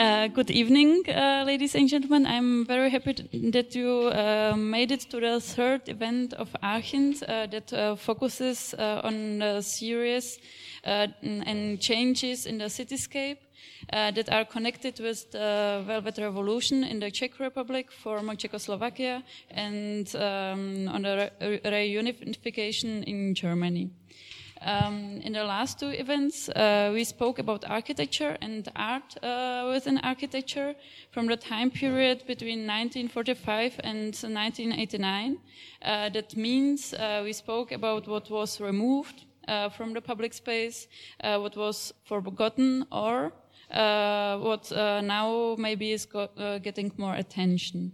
Uh, good evening, uh, ladies and gentlemen. I'm very happy that you uh, made it to the third event of Archint uh, that uh, focuses uh, on the series and changes in the cityscape that are connected with the Velvet Revolution in the Czech Republic, former Czechoslovakia, and um, on the re reunification in Germany. Um, in the last two events, uh, we spoke about architecture and art uh, within architecture from the time period between 1945 and 1989. Uh, that means uh, we spoke about what was removed uh, from the public space, uh, what was forgotten, or what now maybe is getting more attention.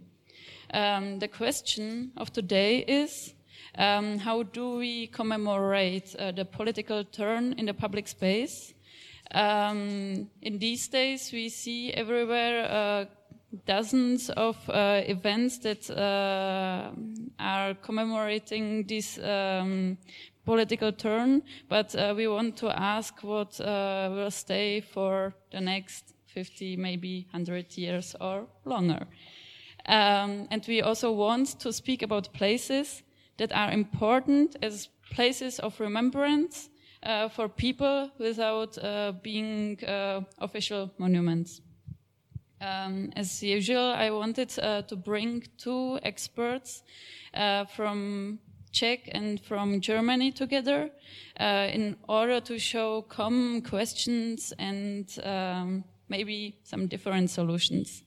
Um, the question of today is um, how do we commemorate uh, the political turn in the public space? Um, in these days, we see everywhere uh, dozens of uh, events that uh, are commemorating this um, political turn, but uh, we want to ask what uh, will stay for the next 50, maybe 100 years or longer. Um, and we also want to speak about places that are important as places of remembrance uh, for people without uh, being uh, official monuments. Um, as usual, I wanted uh, to bring two experts uh, from Czech and from Germany together uh, in order to show common questions and um, maybe some different solutions.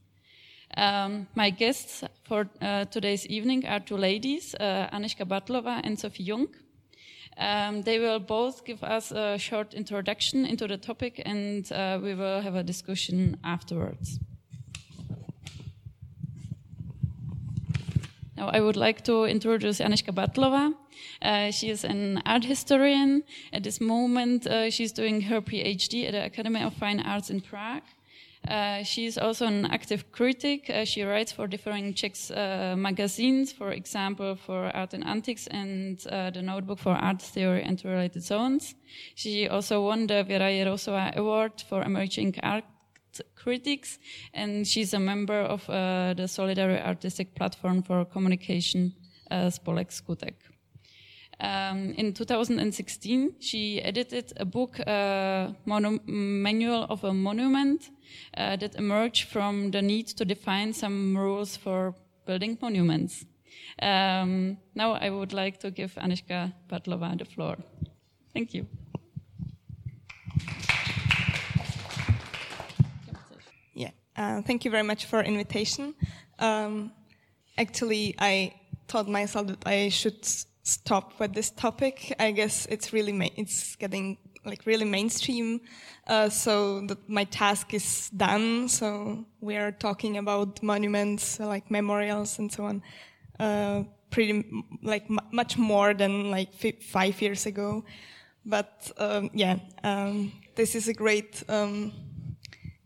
Um, my guests for uh, today's evening are two ladies, uh, Aniška Bartlova and Sophie Jung. Um, they will both give us a short introduction into the topic and uh, we will have a discussion afterwards. Now, I would like to introduce Anishka Bartlova. Uh, she is an art historian. At this moment, uh, she's doing her PhD at the Academy of Fine Arts in Prague. Uh, she is also an active critic. Uh, she writes for different Czech uh, magazines, for example, for Art and Antiques and uh, the Notebook for Art Theory and Related Zones. She also won the Vera Jirousová Award for Emerging Art Critics, and she's a member of uh, the Solidary Artistic Platform for Communication, uh, Spolek Skutek. Um, in 2016, she edited a book, uh, Manual of a Monument, uh, that emerged from the need to define some rules for building monuments. Um, now I would like to give Anishka Bartlova the floor. Thank you. Yeah, uh, thank you very much for invitation. Um, actually, I thought myself that I should stop with this topic. I guess it's really it's getting like really mainstream. Uh, so that my task is done. So we are talking about monuments, like memorials and so on. Uh, pretty like much more than like five years ago. But um, yeah, um, this is a great um,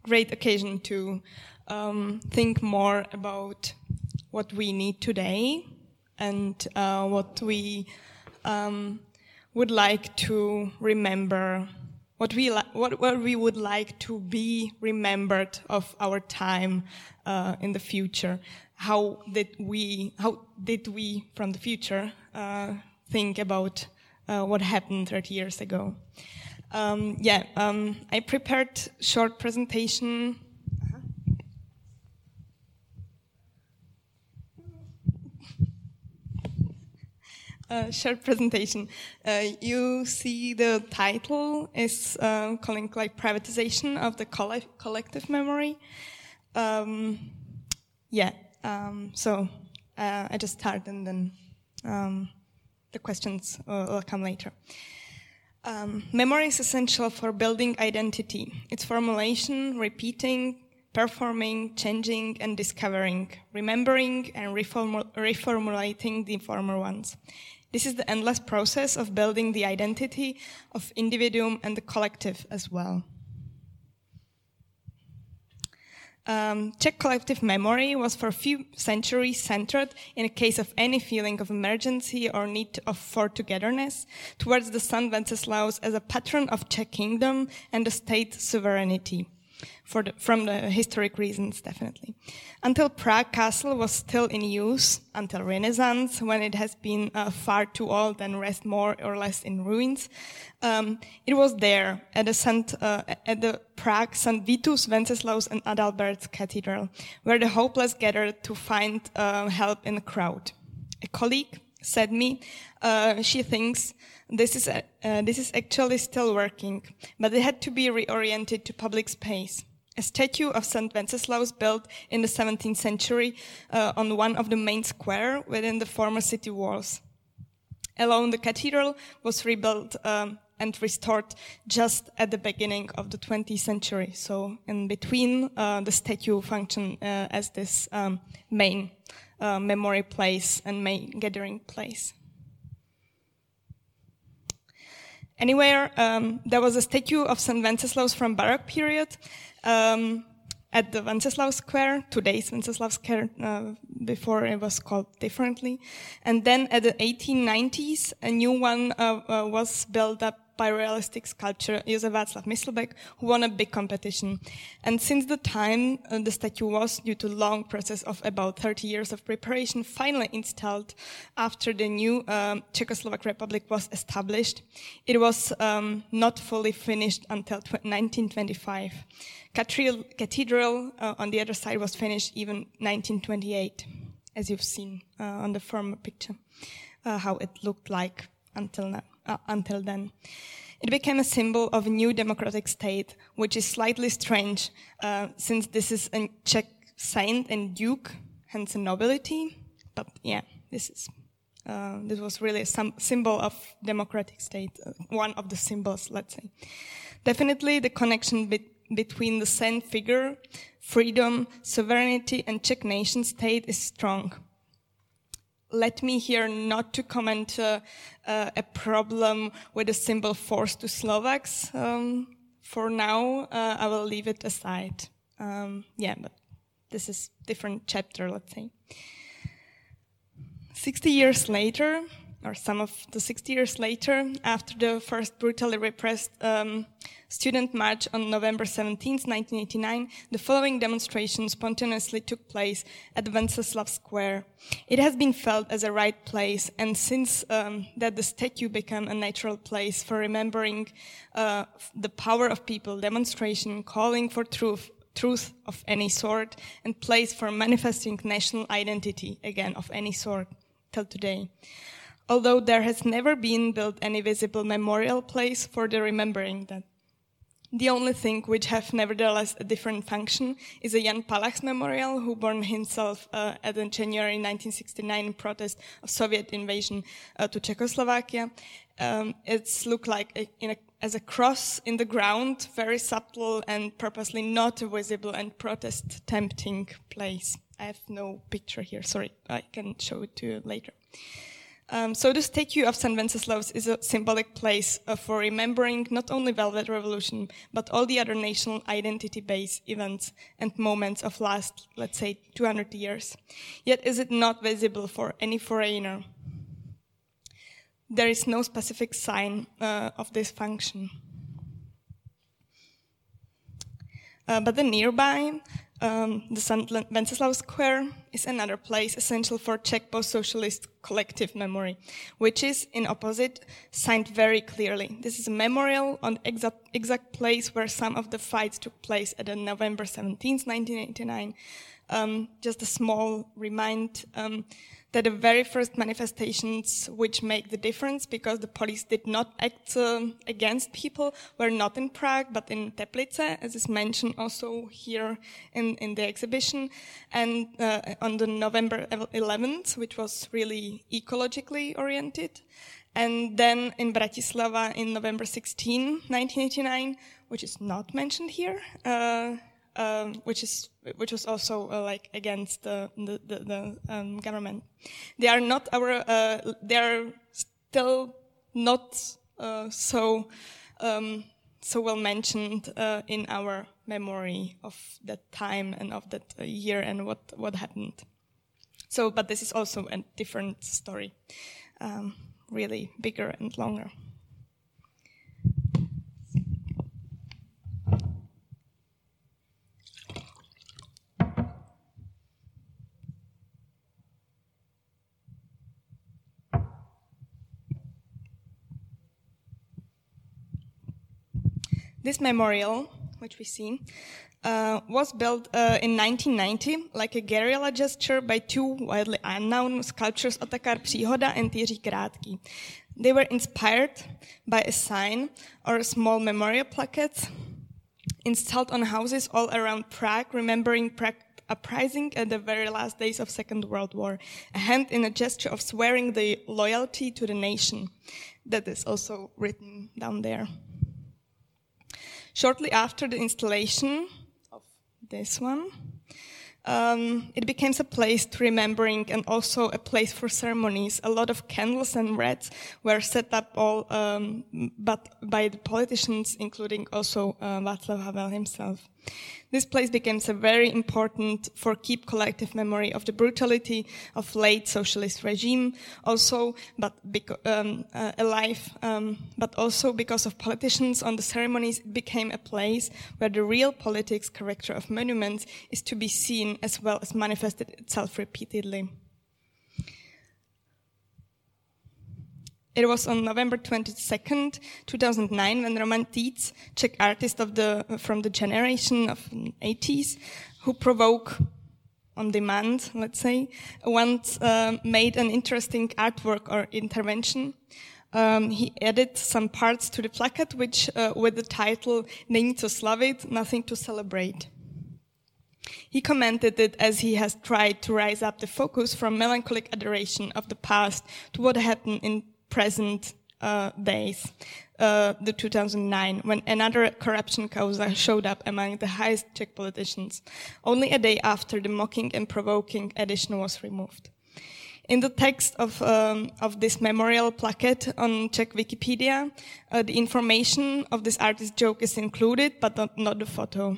great occasion to um, think more about what we need today and uh, what we um, would like to remember, what we, what, what we would like to be remembered of our time uh, in the future. How did we, how did we from the future uh, think about uh, what happened 30 years ago? Um, yeah, um, I prepared short presentation uh, short presentation. Uh, you see the title is uh, calling like privatization of the coll collective memory. Um, yeah, um, so uh, I just start and then um, the questions will come later. Um, memory is essential for building identity. Its formulation, repeating, performing, changing, and discovering, remembering, and reformul reformulating the former ones. This is the endless process of building the identity of individuum and the collective as well. Um, Czech collective memory was for a few centuries centered in a case of any feeling of emergency or need of, for togetherness towards the son Wenceslaus as a patron of Czech kingdom and the state sovereignty. For the, from the historic reasons, definitely. Until Prague Castle was still in use, until Renaissance, when it has been uh, far too old and rest more or less in ruins, um, it was there at the, Saint, uh, at the Prague St. Vitus, Wenceslaus, and Adalbert Cathedral, where the hopeless gathered to find uh, help in the crowd. A colleague said me, uh, she thinks this is, uh, this is actually still working, but it had to be reoriented to public space. A statue of St. Wenceslaus built in the 17th century uh, on one of the main square within the former city walls. Alone, the cathedral was rebuilt um, and restored just at the beginning of the 20th century. So, in between, uh, the statue functioned uh, as this um, main uh, memory place and main gathering place. Anywhere, um, there was a statue of St. Wenceslaus from Baroque period um, at the Wenceslaus Square, today's Wenceslaus Square, uh, before it was called differently. And then at the 1890s, a new one uh, uh, was built up by realistic sculptor Josef Václav Myslbek, who won a big competition. And since the time uh, the statue was, due to long process of about 30 years of preparation, finally installed after the new um, Czechoslovak Republic was established, it was um, not fully finished until 1925. Cathedral, cathedral uh, on the other side was finished even 1928, as you've seen uh, on the former picture, uh, how it looked like until now uh, until then. It became a symbol of a new democratic state, which is slightly strange uh, since this is a Czech saint and duke, hence a nobility. But yeah, this is uh, this was really a symbol of democratic state, uh, one of the symbols, let's say. Definitely, the connection be between the saint figure, freedom, sovereignty, and Czech nation state is strong let me here not to comment uh, uh, a problem with a symbol force to Slovaks. Um, for now, uh, I will leave it aside. Um, yeah, but this is different chapter, let's say. 60 years later, or some of the 60 years later, after the first brutally repressed um, student march on November 17, 1989, the following demonstration spontaneously took place at Wenceslav Square. It has been felt as a right place, and since um, that the statue became a natural place for remembering uh, the power of people, demonstration calling for truth, truth of any sort, and place for manifesting national identity, again, of any sort, till today although there has never been built any visible memorial place for the remembering that. The only thing which have nevertheless a different function is a Jan Palach's memorial, who burned himself uh, at the January 1969 protest of Soviet invasion uh, to Czechoslovakia. Um, it's looked like a, a, as a cross in the ground, very subtle and purposely not a visible and protest tempting place. I have no picture here. Sorry, I can show it to you later. Um, so the statue of St. Wenceslaus is a symbolic place uh, for remembering not only Velvet Revolution, but all the other national identity-based events and moments of last, let's say, 200 years. Yet is it not visible for any foreigner? There is no specific sign uh, of this function. Uh, but the nearby um, the St. Wenceslaus Square is another place essential for Czech post-socialist collective memory, which is, in opposite, signed very clearly. This is a memorial on the exact, exact place where some of the fights took place at the November 17, 1989. Um, just a small remind um, that the very first manifestations which make the difference because the police did not act uh, against people were not in Prague but in Teplice, as is mentioned also here in, in the exhibition. And uh, on the November 11th, which was really ecologically oriented. And then in Bratislava in November 16, 1989, which is not mentioned here, uh, um, which is which was also uh, like against the the, the, the um, government. They are not our. Uh, they are still not uh, so um, so well mentioned uh, in our memory of that time and of that uh, year and what what happened. So, but this is also a different story, um, really bigger and longer. This memorial, which we see, uh, was built uh, in 1990 like a guerrilla gesture by two widely unknown sculptors Otakar Příhoda and Jiří Krátký. They were inspired by a sign or a small memorial plaquette installed on houses all around Prague, remembering Prague uprising at the very last days of Second World War, a hand in a gesture of swearing the loyalty to the nation. That is also written down there. Shortly after the installation of this one, um, it became a place to remembering and also a place for ceremonies. A lot of candles and wreaths were set up all, um, but by the politicians, including also uh, Václav Havel himself. This place becomes very important for keep collective memory of the brutality of late socialist regime, also, but um, uh, alive, um, but also because of politicians on the ceremonies, it became a place where the real politics character of monuments is to be seen as well as manifested itself repeatedly. It was on November 22nd, 2009, when Roman Týc, Czech artist of the, from the generation of 80s, who provoke on demand, let's say, once uh, made an interesting artwork or intervention. Um, he added some parts to the placard, which uh, with the title "Není co slavit, nothing to celebrate." He commented it as he has tried to rise up the focus from melancholic adoration of the past to what happened in present uh, days, uh, the 2009, when another corruption causa showed up among the highest Czech politicians, only a day after the mocking and provoking edition was removed. In the text of, um, of this memorial plaquette on Czech Wikipedia, uh, the information of this artist's joke is included, but not, not the photo.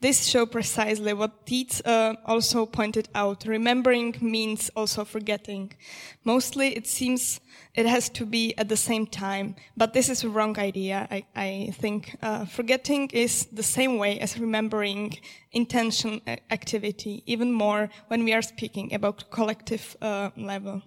This shows precisely what Týc uh, also pointed out. Remembering means also forgetting. Mostly it seems it has to be at the same time, but this is a wrong idea, I, I think. Uh, forgetting is the same way as remembering intention uh, activity, even more when we are speaking about collective uh, level.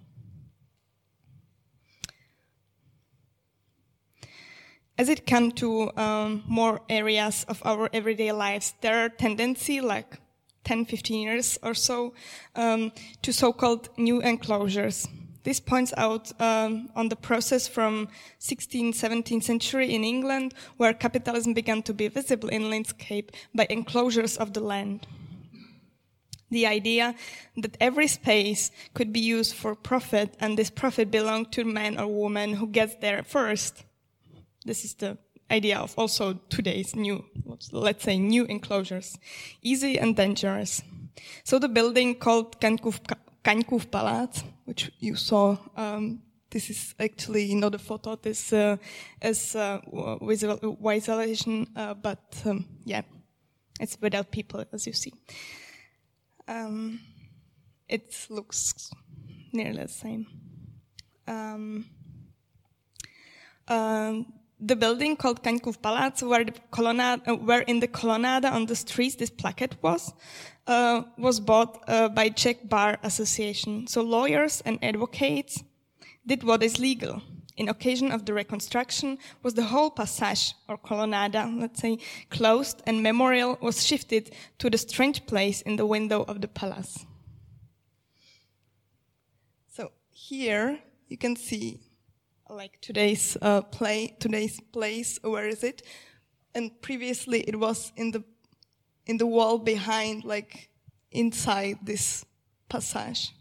As it comes to um, more areas of our everyday lives, there are tendency, like 10, 15 years or so, um, to so-called new enclosures. This points out um, on the process from 16th, 17th century in England, where capitalism began to be visible in landscape by enclosures of the land. The idea that every space could be used for profit and this profit belonged to man or woman who gets there first this is the idea of also today's new, let's say new enclosures. Easy and dangerous. So the building called Kaňkův Palác, which you saw, um, this is actually not a photo, this uh, is uh, visual, visualization, uh, but um, yeah, it's without people, as you see. Um, it looks nearly the same. Um, um, the building called Kaňkův Palace, where, the colonnade, uh, where in the colonnade on the streets this plaquette was, uh, was bought uh, by Czech Bar Association. So lawyers and advocates did what is legal. In occasion of the reconstruction, was the whole passage or colonnade, let's say, closed, and memorial was shifted to the strange place in the window of the palace. So here you can see like today's uh, play, today's place. Where is it? And previously, it was in the in the wall behind, like inside this passage.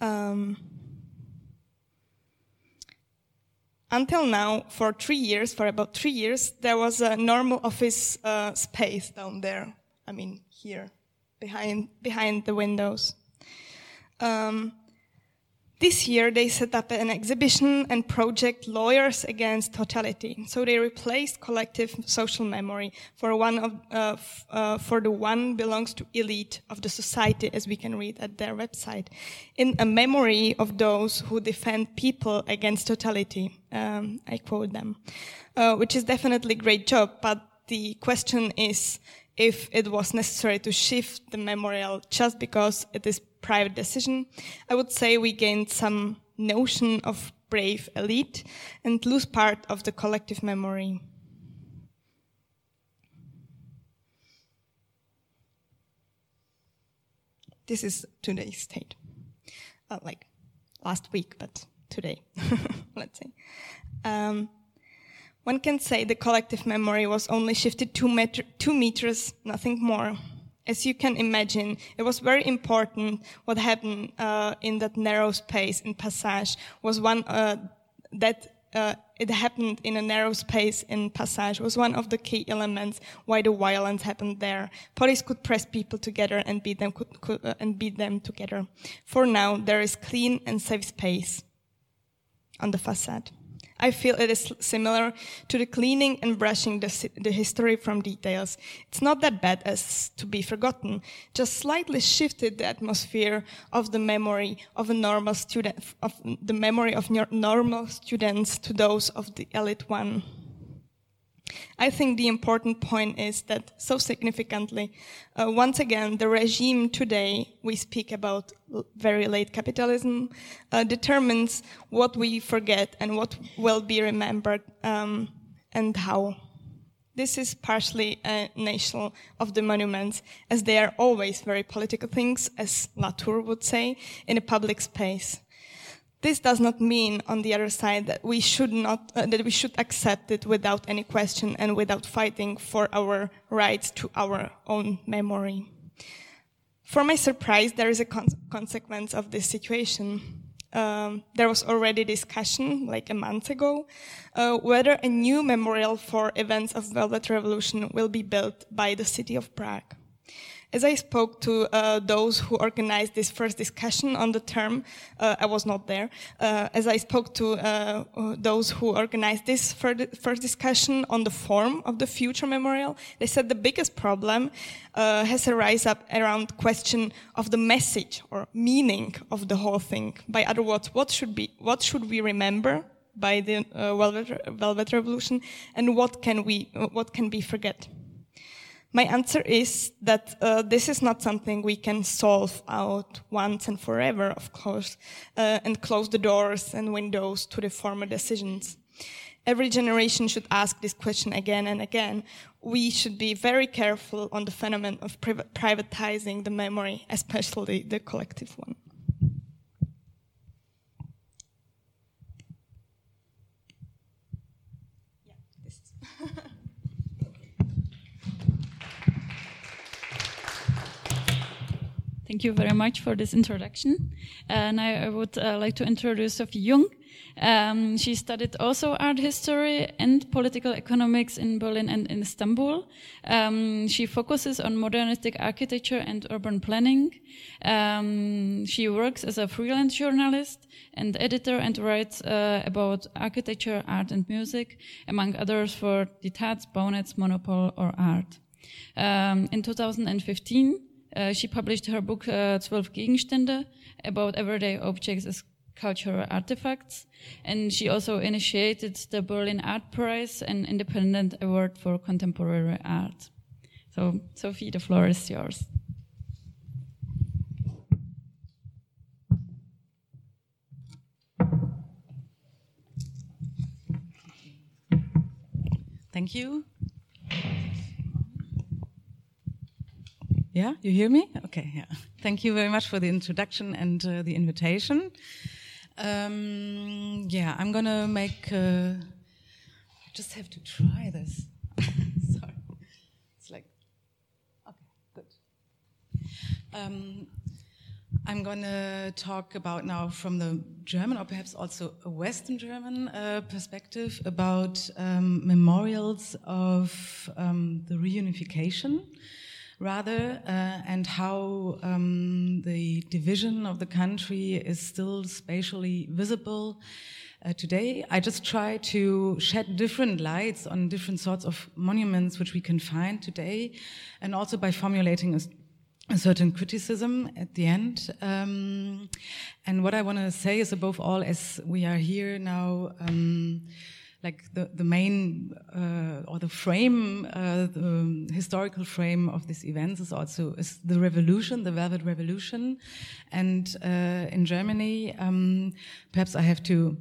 Um, until now, for three years, for about three years, there was a normal office uh, space down there. I mean, here, behind behind the windows. Um, this year, they set up an exhibition and project Lawyers Against Totality. So they replaced collective social memory for one of, uh, uh, for the one belongs to elite of the society, as we can read at their website, in a memory of those who defend people against totality. Um, I quote them, uh, which is definitely great job, but the question is if it was necessary to shift the memorial just because it is private decision, I would say we gained some notion of brave elite and lose part of the collective memory. This is today's state. Uh, like last week, but today, let's say. Um, one can say the collective memory was only shifted two, two meters, nothing more. As you can imagine, it was very important what happened uh, in that narrow space in Passage was one uh, that uh, it happened in a narrow space in Passage was one of the key elements why the violence happened there. Police could press people together and beat them could, could, uh, and beat them together. For now, there is clean and safe space on the facade. I feel it is similar to the cleaning and brushing the, the, history from details. It's not that bad as to be forgotten, just slightly shifted the atmosphere of the memory of a normal student, of the memory of normal students to those of the elite one. I think the important point is that so significantly, uh, once again, the regime today we speak about very late capitalism uh, determines what we forget and what will be remembered um, and how. This is partially a national of the monuments, as they are always very political things, as Latour would say, in a public space. This does not mean, on the other side, that we should not, uh, that we should accept it without any question and without fighting for our rights to our own memory. For my surprise, there is a con consequence of this situation. Um, there was already discussion, like a month ago, uh, whether a new memorial for events of Velvet Revolution will be built by the city of Prague. As I spoke to uh, those who organized this first discussion on the term, uh, I was not there. Uh, as I spoke to uh, uh, those who organized this first discussion on the form of the future memorial, they said the biggest problem uh, has arisen up around question of the message or meaning of the whole thing. By other words, what should be, what should we remember by the Velvet, Velvet Revolution, and what can we, what can we forget? My answer is that uh, this is not something we can solve out once and forever, of course, uh, and close the doors and windows to the former decisions. Every generation should ask this question again and again. We should be very careful on the phenomenon of privatizing the memory, especially the collective one. Thank you very much for this introduction. And I, would uh, like to introduce Sophie Jung. Um, she studied also art history and political economics in Berlin and in Istanbul. Um, she focuses on modernistic architecture and urban planning. Um, she works as a freelance journalist and editor and writes uh, about architecture, art, and music, among others for Die Taz, Baunetz, Monopol, or Art. Um, in 2015, uh, she published her book uh, 12 Gegenstände about everyday objects as cultural artifacts. And she also initiated the Berlin Art Prize, an independent award for contemporary art. So, Sophie, the floor is yours. Thank you. Yeah, you hear me? Okay, yeah. Thank you very much for the introduction and uh, the invitation. Um, yeah, I'm gonna make. Uh, I just have to try this. Sorry, it's like. Okay, good. Um, I'm to talk about now from the German or perhaps also a Western German uh, perspective about um, memorials of um, the reunification rather, uh, and how um, the division of the country is still spatially visible. Uh, today, I just try to shed different lights on different sorts of monuments which we can find today, and also by formulating a, a certain criticism at the end. Um, and what I want to say is, above all, as we are here now. Um, like the, the main uh, or the frame, uh, the historical frame of these events is also is the revolution, the Velvet Revolution, and uh, in Germany, um, perhaps I have to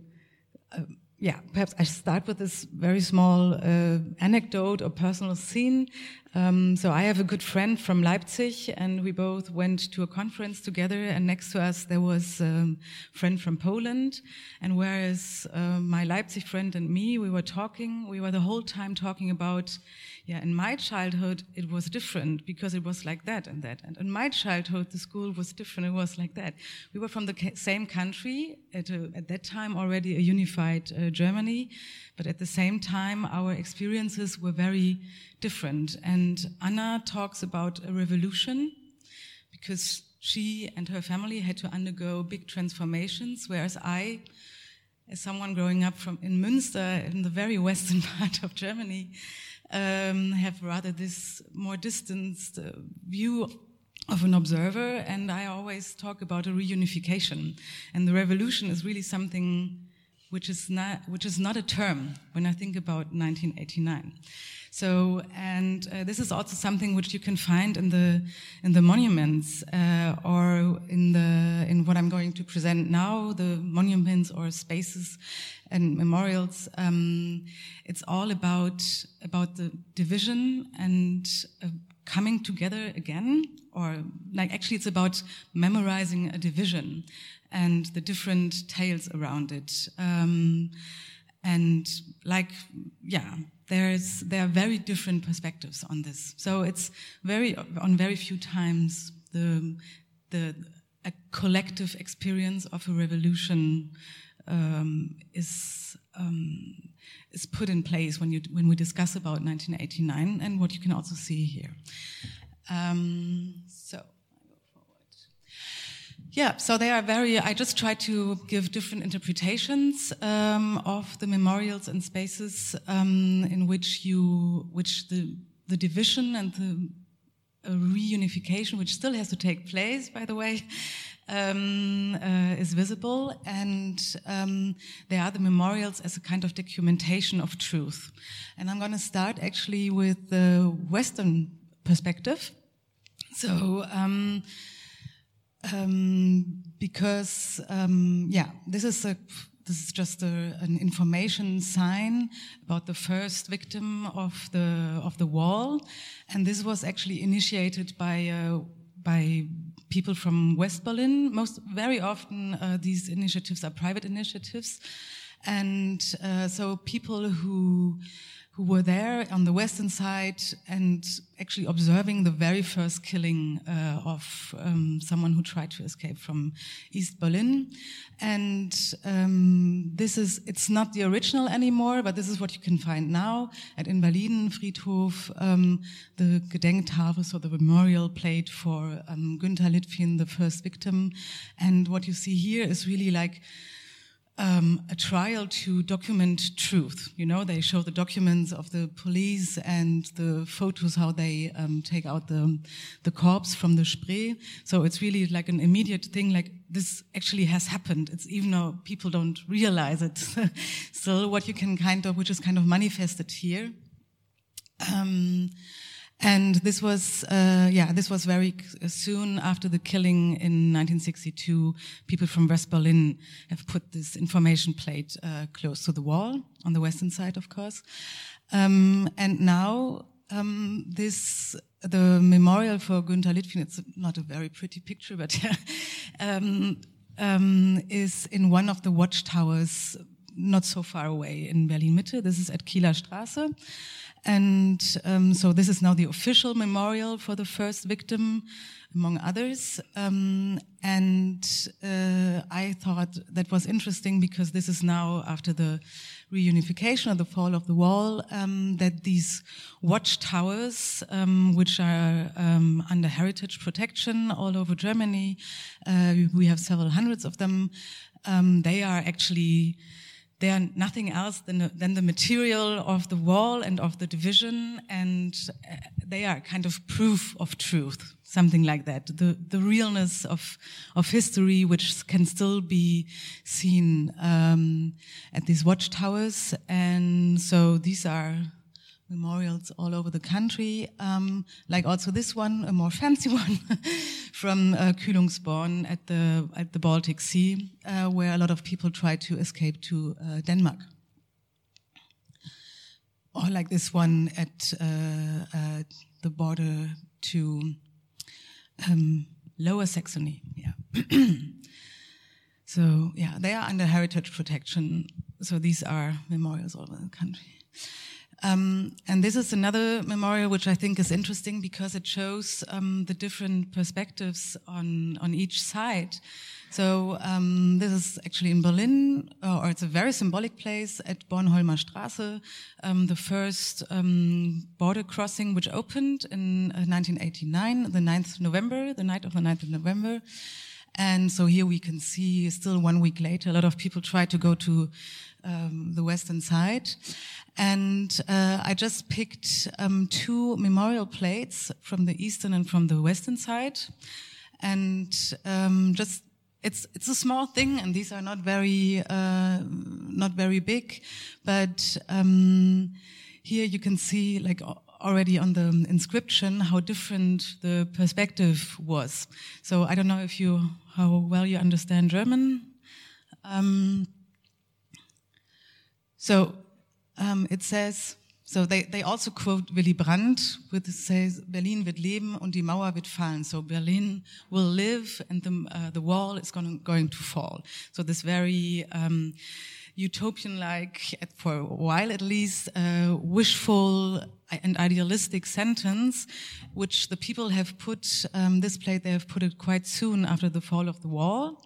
uh, yeah, perhaps I start with this very small uh, anecdote or personal scene. Um, so I have a good friend from Leipzig, and we both went to a conference together. And next to us there was a friend from Poland. And whereas uh, my Leipzig friend and me, we were talking, we were the whole time talking about yeah, in my childhood, it was different because it was like that and that. And in my childhood, the school was different. It was like that. We were from the same country at, a, at that time already a unified uh, Germany, but at the same time, our experiences were very different. And Anna talks about a revolution because she and her family had to undergo big transformations, whereas I, as someone growing up from in Münster, in the very western part of Germany, um, have rather this more distanced uh, view of an observer, and I always talk about a reunification. And the revolution is really something which is not, which is not a term when I think about 1989. So, and uh, this is also something which you can find in the in the monuments uh, or in the in what I'm going to present now, the monuments or spaces and memorials. Um, it's all about about the division and uh, coming together again, or like actually, it's about memorizing a division and the different tales around it. Um, and like, yeah, there's there are very different perspectives on this. So it's very on very few times the the a collective experience of a revolution um, is um, is put in place when you when we discuss about 1989 and what you can also see here. Um. Yeah, so they are very. I just try to give different interpretations um, of the memorials and spaces um, in which you, which the the division and the reunification, which still has to take place, by the way, um, uh, is visible, and um, there are the memorials as a kind of documentation of truth. And I'm going to start actually with the Western perspective. So. Um, um, because um, yeah, this is a this is just a, an information sign about the first victim of the of the wall, and this was actually initiated by uh, by people from West Berlin. Most very often uh, these initiatives are private initiatives, and uh, so people who who were there on the western side and actually observing the very first killing uh, of um, someone who tried to escape from East Berlin. And um, this is, it's not the original anymore, but this is what you can find now at Invalidenfriedhof, um, the Gedenktafel, so the memorial plate for um, Günter Litfin, the first victim. And what you see here is really like, um, a trial to document truth. You know, they show the documents of the police and the photos how they um, take out the the corpse from the Spree. So it's really like an immediate thing. Like this actually has happened. It's even though people don't realize it. Still, what you can kind of, which is kind of manifested here. Um, and this was, uh, yeah, this was very soon after the killing in 1962. People from West Berlin have put this information plate uh, close to the wall on the western side, of course. Um, and now um, this the memorial for Günter Litfin. It's not a very pretty picture, but um, um, is in one of the watchtowers not so far away in Berlin Mitte. This is at Kieler Straße. And um, so this is now the official memorial for the first victim, among others. Um, and uh, I thought that was interesting because this is now after the reunification or the fall of the wall, um, that these watchtowers, um, which are um, under heritage protection all over Germany, uh, we have several hundreds of them, um, they are actually they are nothing else than, than the material of the wall and of the division, and uh, they are kind of proof of truth, something like that. The, the realness of, of history, which can still be seen um, at these watchtowers. And so these are memorials all over the country, um, like also this one, a more fancy one from uh, Kühlungsborn at the at the Baltic Sea, uh, where a lot of people try to escape to uh, Denmark. or like this one at uh, the border to um, Lower Saxony. Yeah. so yeah, they are under heritage protection. So these are memorials all over the country. Um, and this is another memorial which I think is interesting because it shows um, the different perspectives on on each side. So um, this is actually in Berlin, uh, or it's a very symbolic place at Bornholmer Straße, um, the first um, border crossing which opened in uh, 1989, the 9th November, the night of the 9th of November. And so here we can see still one week later, a lot of people try to go to um, the western side. And uh, I just picked um, two memorial plates from the eastern and from the western side. And um, just it's it's a small thing, and these are not very uh, not very big, but um, here you can see like already on the inscription how different the perspective was. So I don't know if you how well you understand German. Um, so um, it says. So they, they also quote Willy Brandt, which says, Berlin wird leben und die Mauer wird fallen. So Berlin will live and the, uh, the wall is going, going to fall. So this very um, utopian-like, for a while at least, uh, wishful and idealistic sentence, which the people have put, um, this plate, they have put it quite soon after the fall of the wall.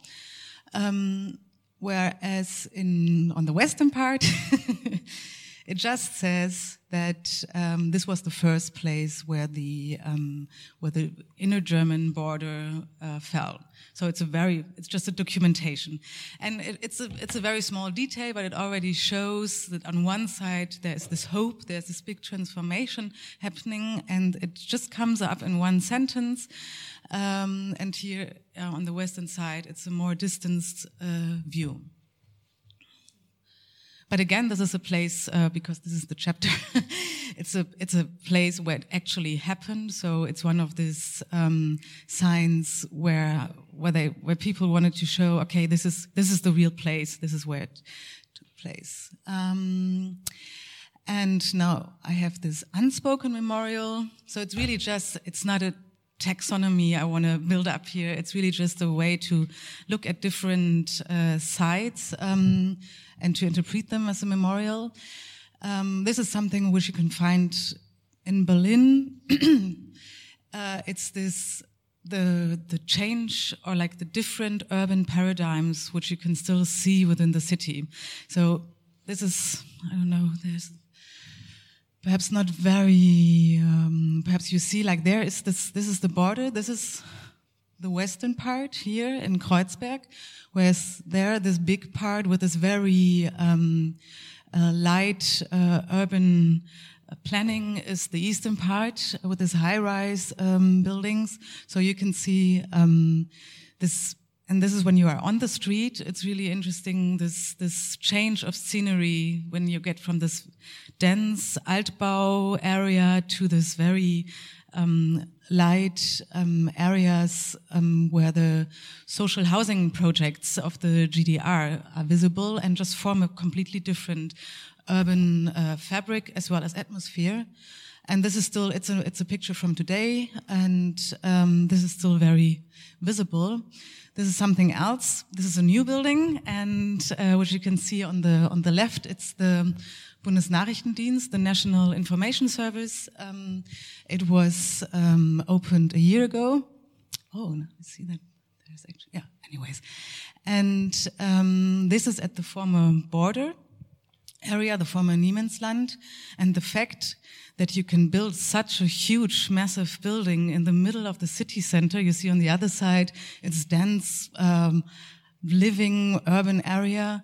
Um, whereas in, on the western part, It just says that um, this was the first place where the um, where the inner German border uh, fell. So it's a very it's just a documentation, and it, it's a it's a very small detail, but it already shows that on one side there's this hope, there's this big transformation happening, and it just comes up in one sentence. Um, and here uh, on the western side, it's a more distanced uh, view. But again, this is a place uh, because this is the chapter. it's a it's a place where it actually happened. So it's one of these um, signs where where they where people wanted to show, okay, this is this is the real place. This is where it took place. Um, and now I have this unspoken memorial. So it's really just it's not a taxonomy I want to build up here. It's really just a way to look at different uh, sites um, and to interpret them as a memorial. Um, this is something which you can find in Berlin. uh, it's this the the change or like the different urban paradigms which you can still see within the city. So this is I don't know. There's perhaps not very. Um, perhaps you see like there is this. This is the border. This is the western part here in Kreuzberg, whereas there this big part with this very um, uh, light uh, urban planning is the eastern part with this high-rise um, buildings. So you can see um, this and this is when you are on the street. It's really interesting this this change of scenery when you get from this dense Altbau area to this very um, light um, areas um, where the social housing projects of the GDR are visible and just form a completely different urban uh, fabric as well as atmosphere. And this is still, it's a, it's a picture from today, and um, this is still very visible. This is something else. This is a new building, and uh, which you can see on the, on the left, it's the Bundesnachrichtendienst, the National Information Service. Um, it was um, opened a year ago. Oh, I see that there's actually, yeah, anyways. And um, this is at the former border area, the former Niemandsland. And the fact that you can build such a huge, massive building in the middle of the city center, you see on the other side, it's dense, um, living urban area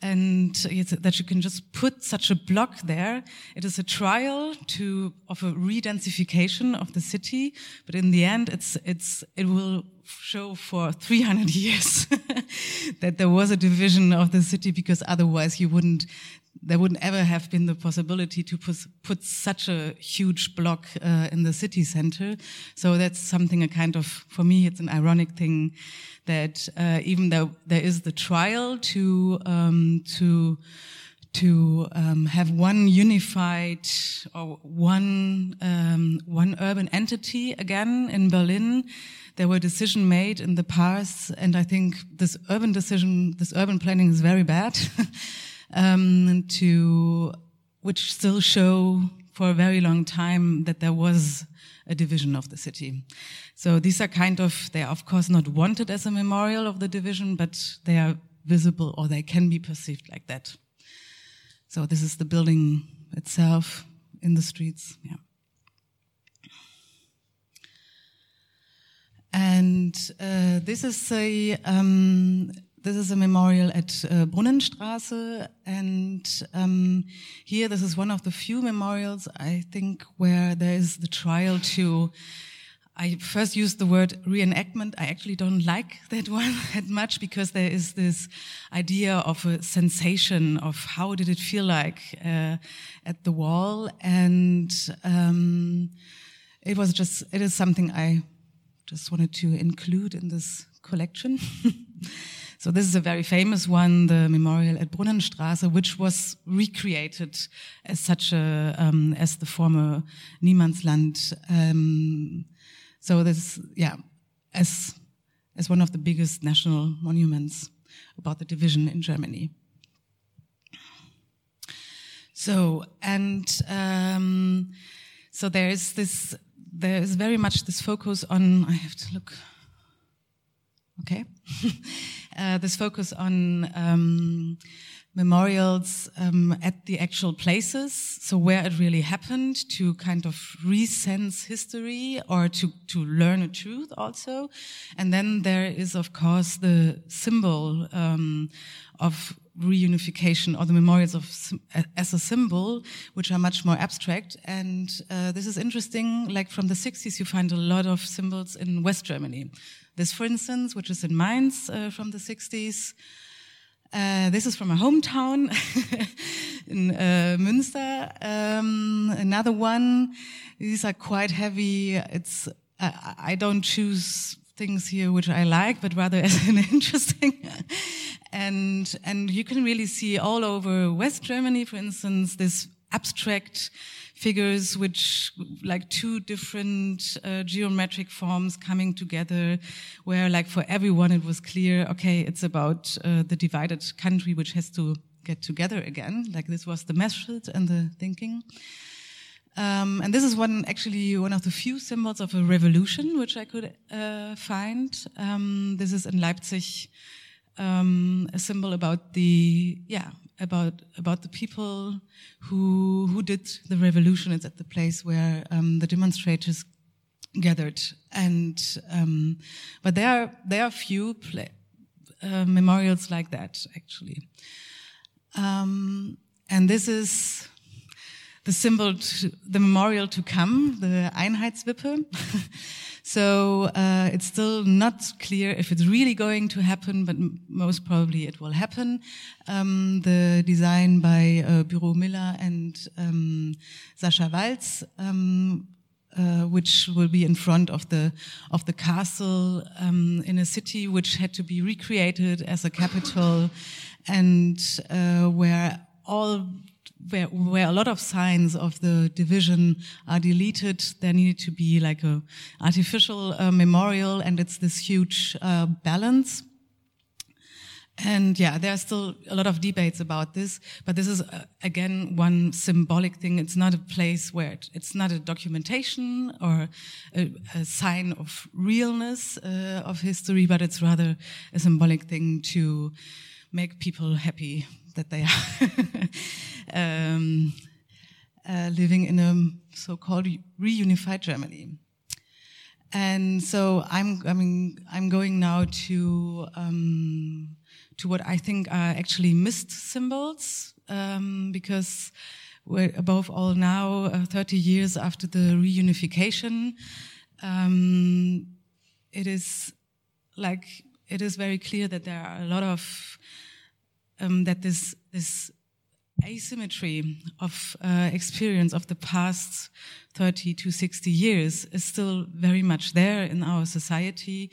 and that you can just put such a block there. It is a trial to of a re-densification of the city, but in the end, it's it's it will show for 300 years that there was a division of the city because otherwise you wouldn't there wouldn't ever have been the possibility to put, such a huge block uh, in the city center. So that's something a kind of, for me, it's an ironic thing that uh, even though there is the trial to um, to to um, have one unified or one um, one urban entity again in Berlin. There were decisions made in the past, and I think this urban decision, this urban planning is very bad. um, to which still show for a very long time that there was a division of the city. So these are kind of, they are of course not wanted as a memorial of the division, but they are visible or they can be perceived like that. So this is the building itself in the streets. Yeah. And uh, this is a um, this is a memorial at uh, Brunnenstraße, and um, here this is one of the few memorials I think where there is the trial to. I first used the word reenactment. I actually don't like that one that much because there is this idea of a sensation of how did it feel like uh, at the wall, and um, it was just it is something I just wanted to include in this collection. So this is a very famous one, the memorial at Brunnenstraße, which was recreated as such a, um, as the former Niemandsland. Um, so this, yeah, as, as one of the biggest national monuments about the division in Germany. So, and, um, so there is this, there is very much this focus on, I have to look, okay. uh, this focus on um, memorials um, at the actual places, so where it really happened, to kind of resense history or to to learn a truth also, and then there is of course the symbol um, of reunification or the memorials of as a symbol, which are much more abstract. And uh, this is interesting. Like from the 60s, you find a lot of symbols in West Germany. This, for instance, which is in Mainz uh, from the 60s. Uh, this is from my hometown in uh, Münster. Um, another one. These are quite heavy. It's I don't choose things here which I like, but rather as an interesting. and and you can really see all over West Germany, for instance, this abstract figures which like two different uh, geometric forms coming together where like for everyone it was clear okay it's about uh, the divided country which has to get together again like this was the method and the thinking um, and this is one actually one of the few symbols of a revolution which I could uh, find. Um, this is in Leipzig um, a symbol about the yeah about about the people who who did the revolution. It's at the place where um, the demonstrators gathered, and um, but there are there are few uh, memorials like that actually, um, and this is the symbol, to, the memorial to come, the Einheitswippe. so uh, it's still not clear if it's really going to happen, but most probably it will happen. Um, the design by uh, Bureau Milla and um, Sasha Waltz. Um, uh, which will be in front of the of the castle um, in a city which had to be recreated as a capital, and uh, where all where, where a lot of signs of the division are deleted, there needed to be like a artificial uh, memorial, and it's this huge uh, balance. And yeah, there are still a lot of debates about this, but this is uh, again one symbolic thing. It's not a place where it, it's not a documentation or a, a sign of realness uh, of history, but it's rather a symbolic thing to make people happy that they are um, uh, living in a so-called reunified Germany. And so I'm, I mean, I'm going now to um, to what I think are actually missed symbols, um, because we're above all now, uh, 30 years after the reunification, um, it is like it is very clear that there are a lot of um, that this this asymmetry of uh, experience of the past 30 to 60 years is still very much there in our society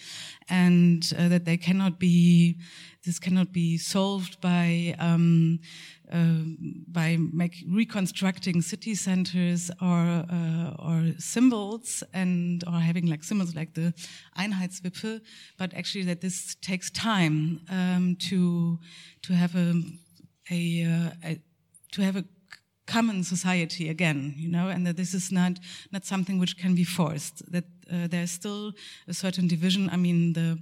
and uh, that they cannot be this cannot be solved by um, uh, by make, reconstructing city centers or uh, or symbols and or having like symbols like the Einheitswippe, but actually that this takes time um, to to have a a, uh, a to have a common society again, you know, and that this is not not something which can be forced. That uh, there's still a certain division. I mean, the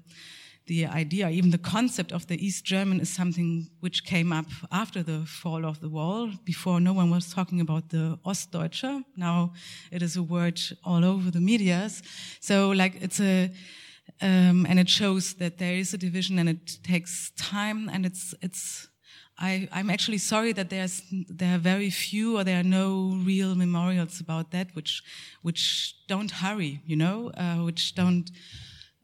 the idea, even the concept of the East German is something which came up after the fall of the wall. Before, no one was talking about the Ostdeutsche. Now it is a word all over the medias. So, like, it's a, um, and it shows that there is a division and it takes time and it's, it's, I, am actually sorry that there's there are very few or there are no real memorials about that, which which don't hurry, you know, uh, which don't.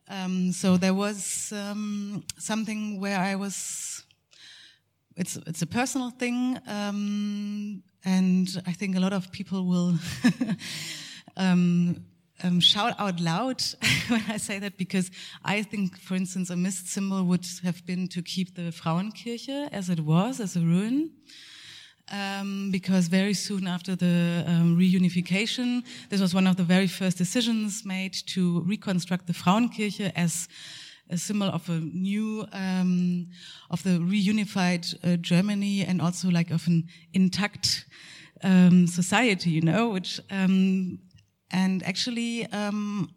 Um, so there was um, something where I was. It's it's a personal thing, um, and I think a lot of people will. Um, um, shout out loud when I say that because I think, for instance, a missed symbol would have been to keep the Frauenkirche as it was, as a ruin. Um, because very soon after the um, reunification, this was one of the very first decisions made to reconstruct the Frauenkirche as a symbol of a new, um, of the reunified uh, Germany and also like of an intact um, society, you know, which um, and actually, um,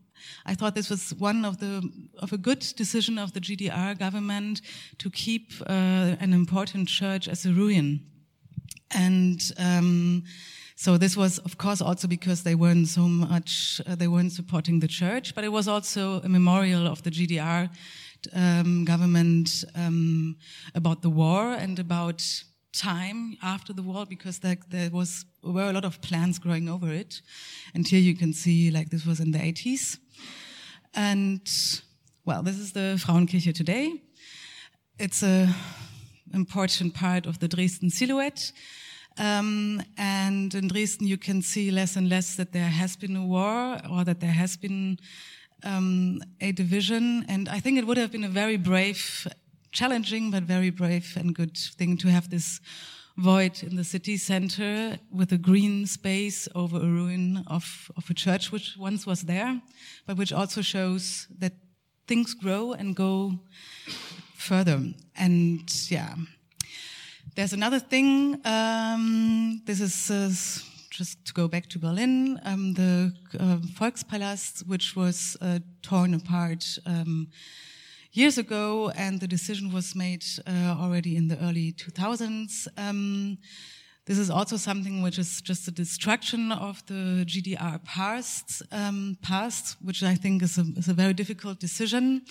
I thought this was one of the of a good decision of the GDR government to keep uh, an important church as a ruin, and. Um, so this was, of course, also because they weren't so much, uh, they weren't supporting the church, but it was also a memorial of the GDR um, government um, about the war and about time after the war because there, there was were a lot of plants growing over it. And here you can see like this was in the 80s. And well, this is the Frauenkirche today. It's a important part of the Dresden silhouette. Um, and in Dresden, you can see less and less that there has been a war or that there has been um, a division. And I think it would have been a very brave challenging but very brave and good thing to have this void in the city center with a green space over a ruin of, of a church which once was there, but which also shows that things grow and go further. And yeah, there's another thing. Um, this is uh, just to go back to Berlin, um, the uh, Volkspalast, which was uh, torn apart. Um, years ago, and the decision was made uh, already in the early 2000s. Um, this is also something which is just a destruction of the GDR past, um, past which I think is a, is a, very difficult decision.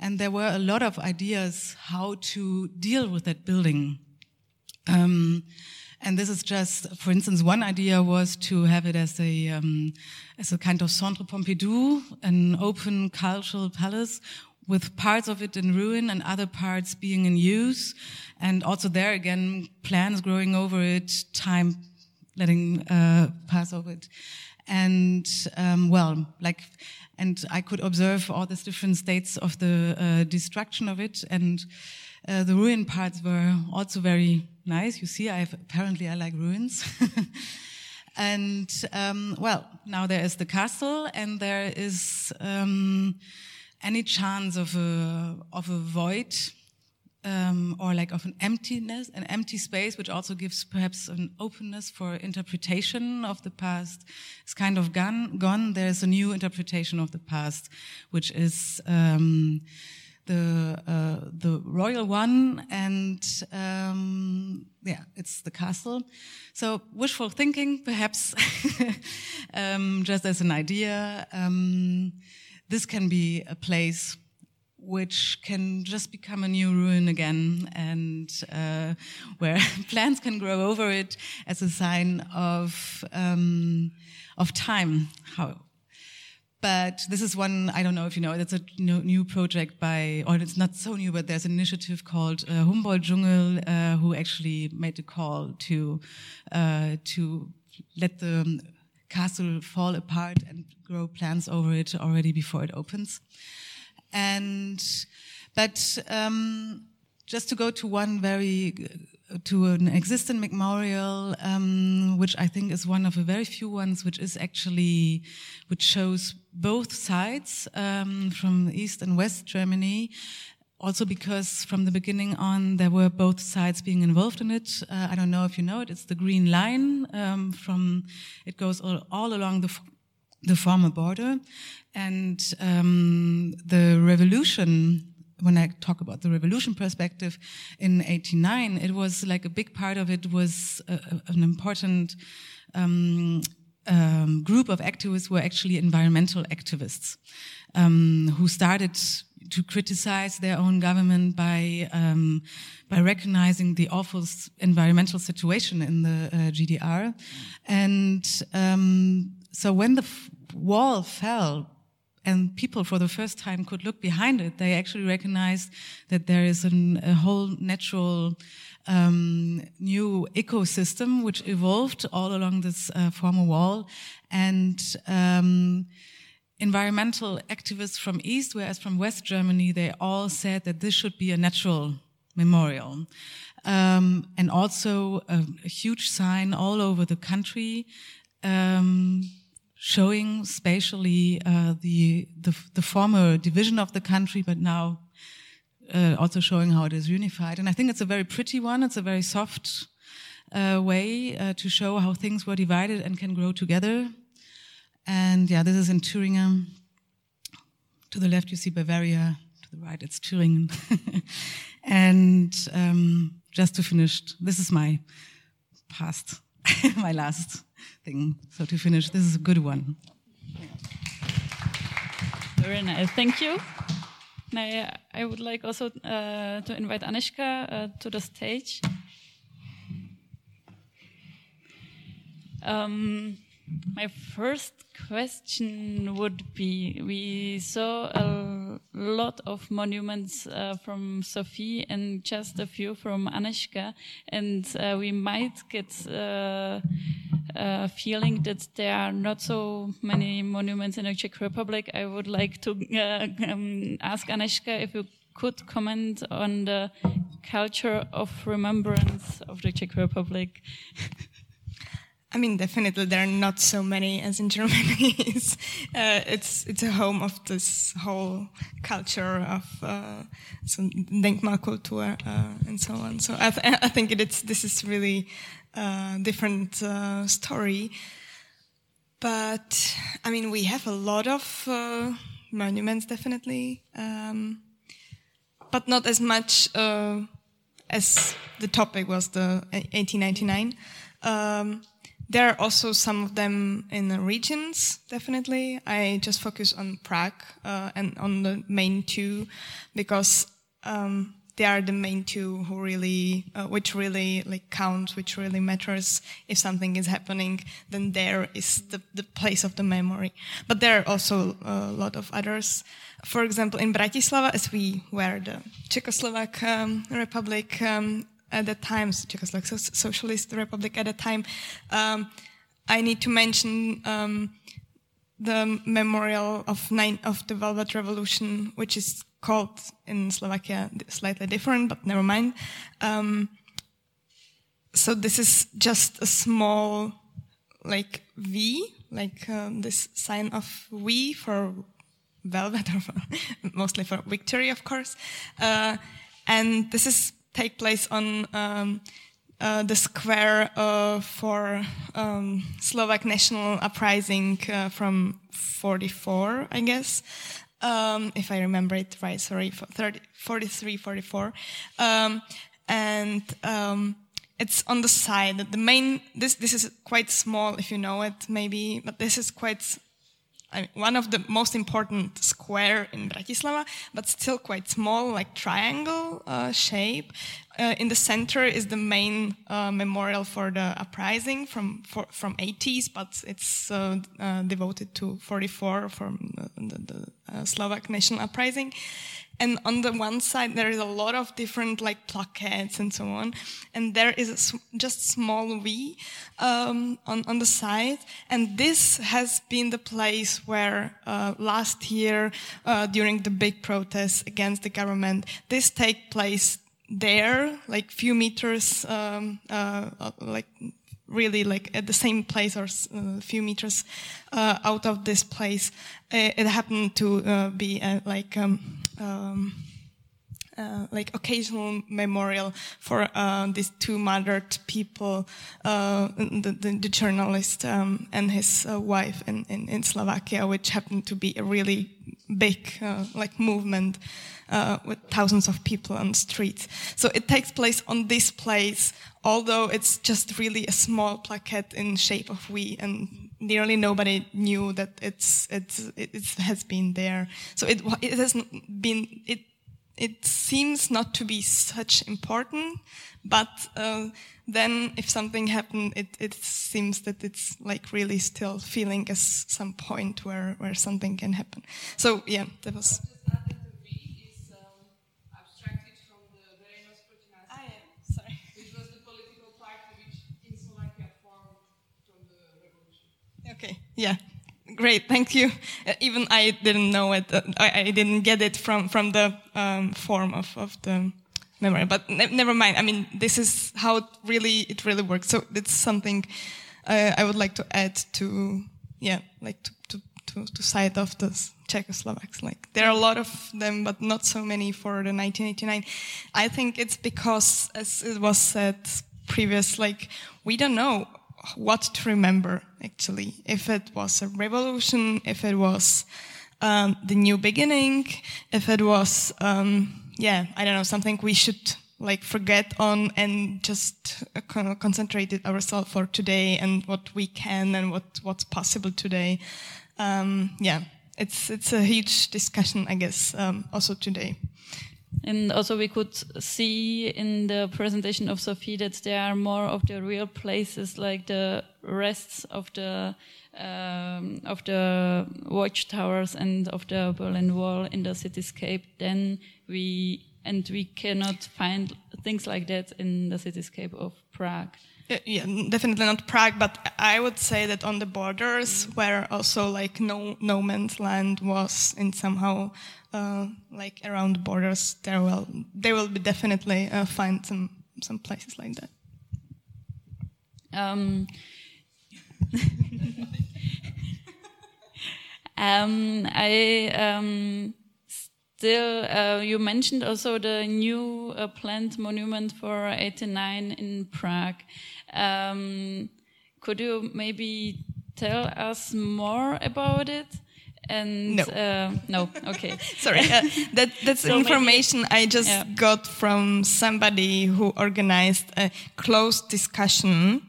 And there were a lot of ideas how to deal with that building. Um, and this is just, for instance, one idea was to have it as a um, as a kind of Centre Pompidou, an open cultural palace with parts of it in ruin and other parts being in use. And also there again, plants growing over it, time letting uh, pass over it. And um, well, like, and I could observe all these different states of the uh, destruction of it. And uh, the ruin parts were also very nice. You see, I have, apparently I like ruins. and um, well, now there is the castle, and there is. Um, any chance of a of a void um, or like of an emptiness, an empty space, which also gives perhaps an openness for interpretation of the past, is kind of gone. Gone. There's a new interpretation of the past, which is um, the uh, the royal one, and um, yeah, it's the castle. So wishful thinking, perhaps, um, just as an idea. Um, this can be a place which can just become a new ruin again and uh, where plants can grow over it as a sign of um, of time how but this is one I don't know if you know. It's a new project by, or it's not so new, but there's an initiative called uh, Humboldt Dschungel, uh, who actually made a call to uh, to let the castle fall apart and grow plants over it already before it opens. And but um, just to go to one very to an existing memorial, um, which I think is one of the very few ones which is actually, which shows both sides um, from East and West Germany. Also because from the beginning on, there were both sides being involved in it. Uh, I don't know if you know it. It's the Green Line um, from, it goes all, all along the, the former border. And um, the revolution when I talk about the revolution perspective in 89, it was like a big part of it was a, a, an important um, um, group of activists were actually environmental activists um, who started to criticize their own government by um, by recognizing the awful environmental situation in the uh, GDR, and um, so when the wall fell and people for the first time could look behind it, they actually recognized that there is an, a whole natural um, new ecosystem which evolved all along this uh, former wall, and um, environmental activists from East, whereas from West Germany, they all said that this should be a natural memorial. Um, and also a, a, huge sign all over the country um, showing spatially uh, the, the, the former division of the country, but now uh, also showing how it is unified. And I think it's a very pretty one. It's a very soft uh, way uh, to show how things were divided and can grow together. And yeah, this is in Thüringen. To the left, you see Bavaria. To the right, it's Thüringen. and um, just to finish, this is my past, my last thing. So to finish, this is a good one. Very nice. Thank you. Now, I would like also uh, to invite Aniška uh, to the stage. Um, my first question would be we saw lot of monuments uh, from Sophie and just a few from Aniška, and uh, we might get uh, a feeling that there are not so many monuments in the Czech Republic. I would like to uh, um, ask Aniška if you could comment on the culture of remembrance of the Czech Republic. I mean, definitely there are not so many as in Germany. it's, uh, it's it's a home of this whole culture of uh, some Denkmalkultur uh, and so on. So I, th I think it's this is really a uh, different uh, story. But I mean, we have a lot of uh, monuments, definitely, um, but not as much uh, as the topic was the 1899. Um, there are also some of them in the regions, definitely. I just focus on Prague uh, and on the main two because um, they are the main two who really, uh, which really like count, which really matters. If something is happening, then there is the, the place of the memory. But there are also a lot of others. For example, in Bratislava, as we were the Czechoslovak um, Republic, um, at the time, Czechoslovak Socialist Republic at the time, um, I need to mention um, the memorial of nine of the Velvet Revolution, which is called in Slovakia slightly different, but never mind. Um, so this is just a small, like V, like um, this sign of V for velvet, or for, mostly for victory, of course. Uh, and this is take place on um, uh, the square uh, for um, Slovak national uprising uh, from 44, I guess. Um, if I remember it right, sorry, 30, 43, 44. Um, and um, it's on the side. The main, this, this is quite small if you know it, maybe, but this is quite I mean, one of the most important square in Bratislava, but still quite small, like triangle uh, shape. Uh, in the center is the main uh, memorial for the uprising from for, from 80s, but it's uh, uh, devoted to 44 from the, the, the Slovak national uprising. And on the one side there is a lot of different like plaquettes and so on. And there is a, just small v um, on, on the side. And this has been the place where uh, last year uh, during the big protests against the government this take place there like few meters um, uh, uh like really like at the same place or a uh, few meters uh, out of this place. Uh, it happened to uh, be like um, um, uh, like occasional memorial for these two murdered people, the, the, the, journalist um, and his wife in, in, in, Slovakia, which happened to be a really big like movement with thousands of people on the streets. So it takes place on this place although it's just really a small plaquette in shape of we, and nearly nobody knew that it's, it's, it has been there. So it, it has been, it, it seems not to be such important, but uh, then if something happened, it, it seems that it's like really still feeling as some point where, where something can happen. So yeah, that was. Okay, yeah. Great, thank you. Uh, even I didn't know it. Uh, I, didn't get it from, from the um, form of, of the memory. But ne never mind. I mean, this is how it really it really works. So it's something uh, I would like to add to, yeah, like to to to, to side of the Czechoslovaks. Like there are a lot of them, but not so many for the 1989. I think it's because, as it was said previous, like we don't know what to remember actually. If it was a revolution, if it was um, the new beginning, if it was, um, yeah, I don't know, something we should like forget on and just uh, concentrate it ourselves for today and what we can and what what's possible today. Um, yeah, it's it's a huge discussion, I guess, um, also today. And also we could see in the presentation of Sophie that there are more of the real places like the rests of the um, of the watchtowers and of the Berlin Wall in the cityscape than we and we cannot find things like that in the cityscape of Prague. Yeah, definitely not Prague, but I would say that on the borders, where also like no no man's land was in somehow uh, like around borders, there will there will be definitely uh, find some some places like that. Um, um, I um, still uh, you mentioned also the new uh, planned monument for 89 in Prague. Um, could you maybe tell us more about it? and no, uh, no, okay, sorry. Uh, that that's so information maybe, I just yeah. got from somebody who organized a closed discussion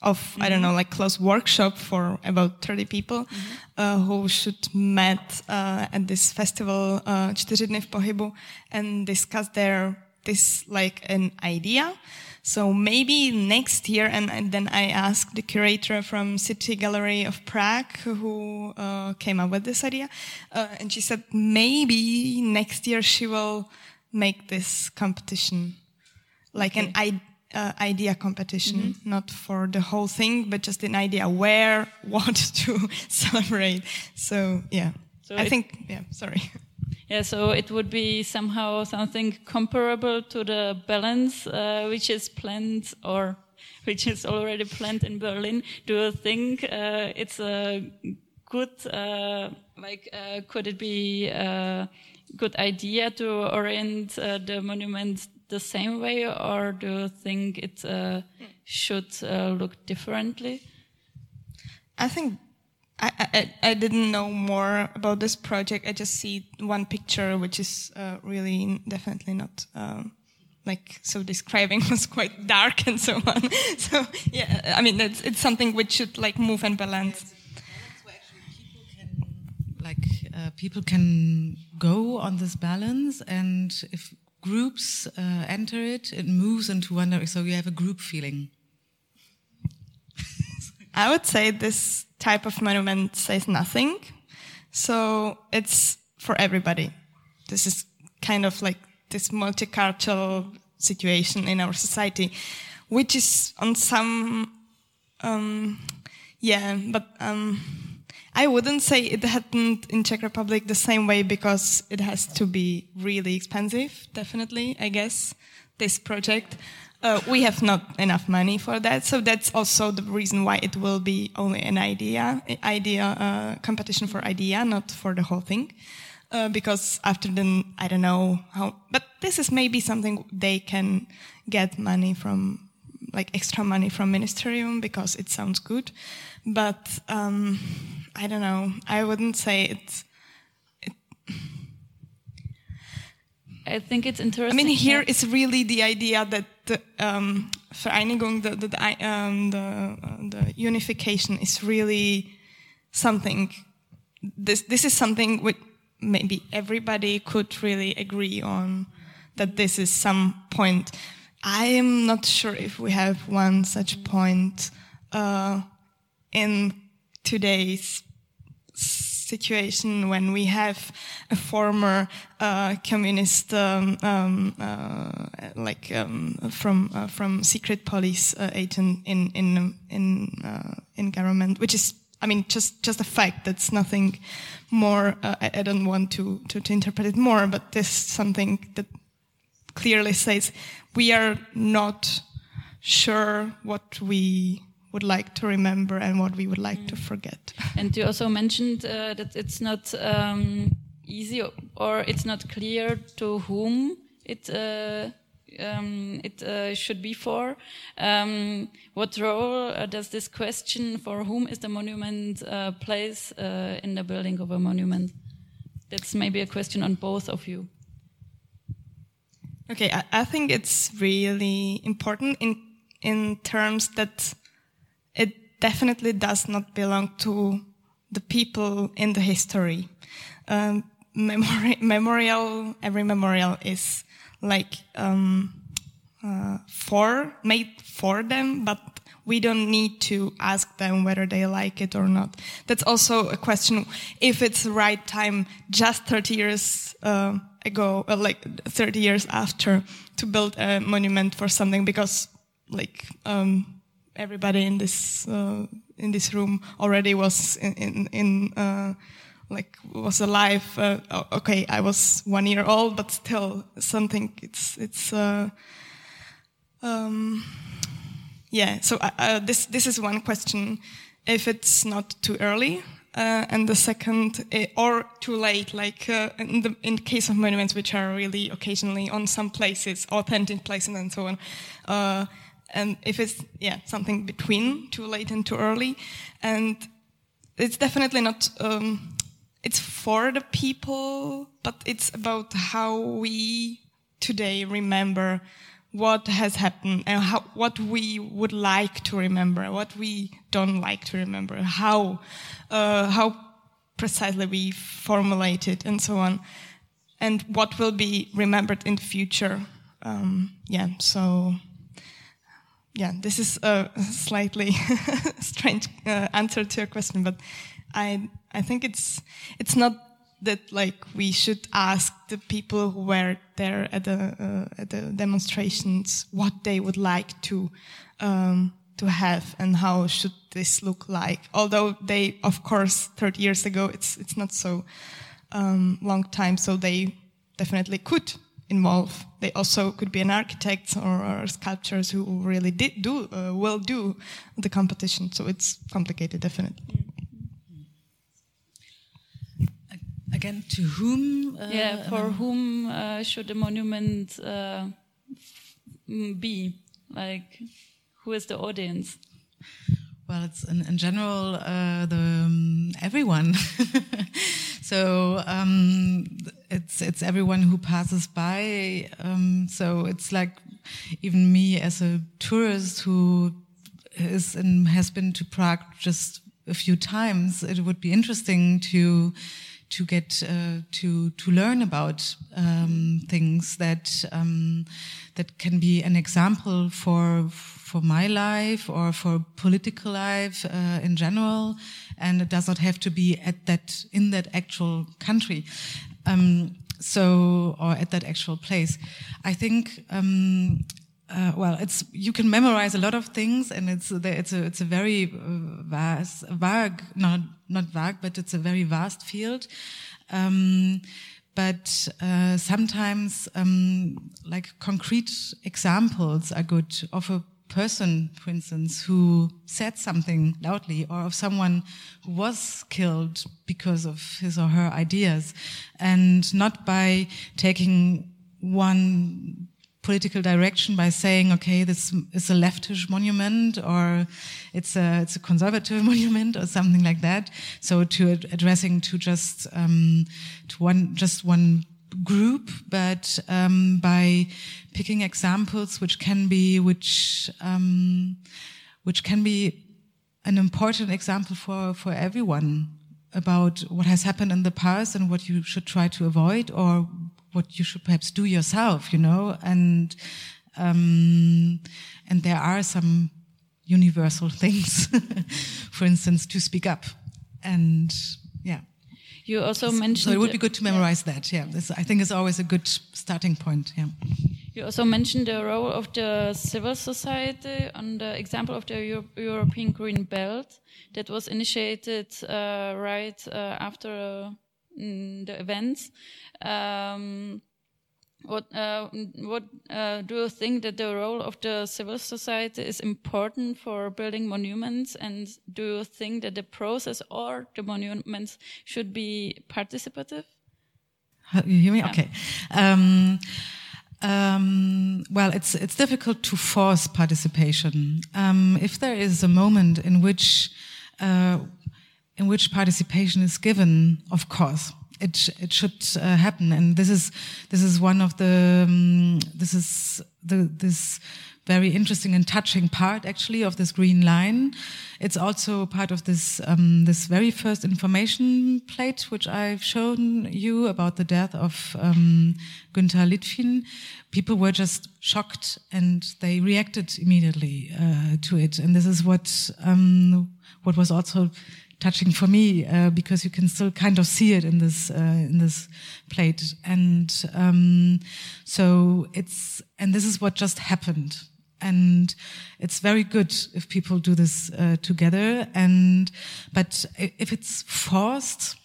of mm -hmm. I don't mm-hmm. know, like closed workshop for about thirty people mm -hmm. uh, who should met uh, at this festival uh, Čtyři dny v pohybu and discuss their this like an idea so maybe next year, and, and, then I asked the curator from City Gallery of Prague who uh, came up with this idea, uh, and she said maybe next year she will make this competition, like okay. an uh, idea competition, mm -hmm. not for the whole thing, but just an idea where, what to celebrate. So yeah, so I think yeah. Sorry. Yeah, so it would be somehow something comparable to the balance uh, which is planned or which is already planned in Berlin. Do you think uh, it's a good, uh, like, uh, could it be a good idea to orient uh, the monument the same way, or do you think it uh, should look differently? I think I, I, I, didn't know more about this project. I just see one picture, which is uh, really definitely not um, like so describing was quite dark and so on. so yeah, I mean it's, it's something which should like move and balance. Like uh, people can go on this balance, and if groups uh, enter it, it moves into one direction. So you have a group feeling. I would say this type of monument says nothing. So it's for everybody. This is kind of like this multicultural situation in our society, which is on some, um, yeah, but um, I wouldn't say it happened in Czech Republic the same way because it has to be really expensive, definitely, I guess, this project. Uh, we have not enough money for that, so that's also the reason why it will be only an idea, idea uh, competition for idea, not for the whole thing. Uh, because after then, I don't know how, but this is maybe something they can get money from, like extra money from ministerium because it sounds good. But um, I don't know. I wouldn't say it's. It I think it's interesting. I mean, here it's really the idea that the um, Vereinigung, the the, the, um, the, uh, the unification is really something. This this is something which maybe everybody could really agree on that this is some point. I am not sure if we have one such point uh, in today's situation when we have a former uh, communist, um, um, uh, like um, from uh, from secret police uh, agent in in in uh, in government, which is, I mean, just just a fact. That's nothing more. Uh, I, I, don't want to, to to interpret it more, but this is something that clearly says we are not sure what we would like to remember and what we would like mm. to forget. And you also mentioned uh, that it's not um, easy or it's not clear to whom it uh, um, it uh, should be for. Um, what role uh, does this question for whom is the monument uh, plays uh, in the building of a monument? That's maybe a question on both of you. Okay, I, I think it's really important in in terms that it definitely does not belong to the people in the history. Um, memori- memorial, every memorial is like um, uh, for made for them, but we don't need to ask them whether they like it or not. That's also a question if it's the right time, just 30 years uh, ago, uh, like 30 years after, to build a monument for something because, like. Um, everybody in this uh, in this room already was in in, in uh, like was alive. Uh, okay, I was one year old, but still something. It's it's. Uh, um, yeah. So uh, this this is one question. If it's not too early, uh, and the second, uh, or too late, like uh, in the in case of monuments which are really occasionally on some places, authentic places and so on, and if it's yeah something between too late and too early, and it's definitely not. Um, it's for the people, but it's about how we today remember what has happened and how, what we would like to remember, what we don't like to remember, how uh, how precisely we formulate it, and so on, and what will be remembered in the future. Um, yeah, so yeah, this is a slightly strange uh, answer to your question, but I I think it's it's not that like we should ask the people who were there at the uh, at the demonstrations what they would like to um, to have and how should this look like. Although they, of course, 30 years ago, it's it's not so um, long time, so they definitely could involve. They also could be an architect or, or sculptors who really did do uh, will do the competition. So it's complicated, definitely. Again, to whom? Uh, yeah, for um, whom uh, should the monument uh, be? Like, who is the audience? Well, it's in, in general uh, the um, everyone. so um, it's it's everyone who passes by. Um, so it's like even me as a tourist who is and has been to Prague just a few times. It would be interesting to to get uh, to to learn about um, things that um, that can be an example for for my life or for political life uh, in general, and it does not have to be at that in that actual country. Um, so, or at that actual place, I think um, uh, well, it's you can memorize a lot of things, and it's it's a it's a very uh, vast, vague, not not vague, but it's a very vast field. Um, but uh, sometimes, um, like concrete examples are good of a person, for instance, who said something loudly, or of someone who was killed because of his or her ideas, and not by taking one political direction by saying, okay, this is a leftish monument or it's a, it's a conservative monument or something like that. So to addressing to just, um, to one, just one group, but, um, by picking examples which can be, which, um, which can be an important example for, for everyone about what has happened in the past and what you should try to avoid or what you should perhaps do yourself, you know, and um, and there are some universal things, for instance, to speak up, and yeah. You also mentioned. So it would be good to memorize yeah. that. Yeah, this, I think is always a good starting point. Yeah. You also mentioned the role of the civil society on the example of the Euro European Green Belt that was initiated uh, right uh, after uh, the events. Um, what uh, what uh, do you think that the role of the civil society is important for building monuments, and do you think that the process or the monuments should be participative? You hear me? Yeah. Okay. Um, um, well, it's it's difficult to force participation. Um, if there is a moment in which uh, in which participation is given, of course, it it should uh, happen. And this is this is one of the um, this is the this very interesting and touching part actually of this green line. It's also part of this um, this very first information plate which I've shown you about the death of um, Günter Litfin. People were just shocked and they reacted immediately uh, to it, and this is what um, what was also touching for me uh, because you can still kind of see it in this uh, in this plate. And um, so it's and this is what just happened. And it's very good if people do this uh, together. And but if it's forced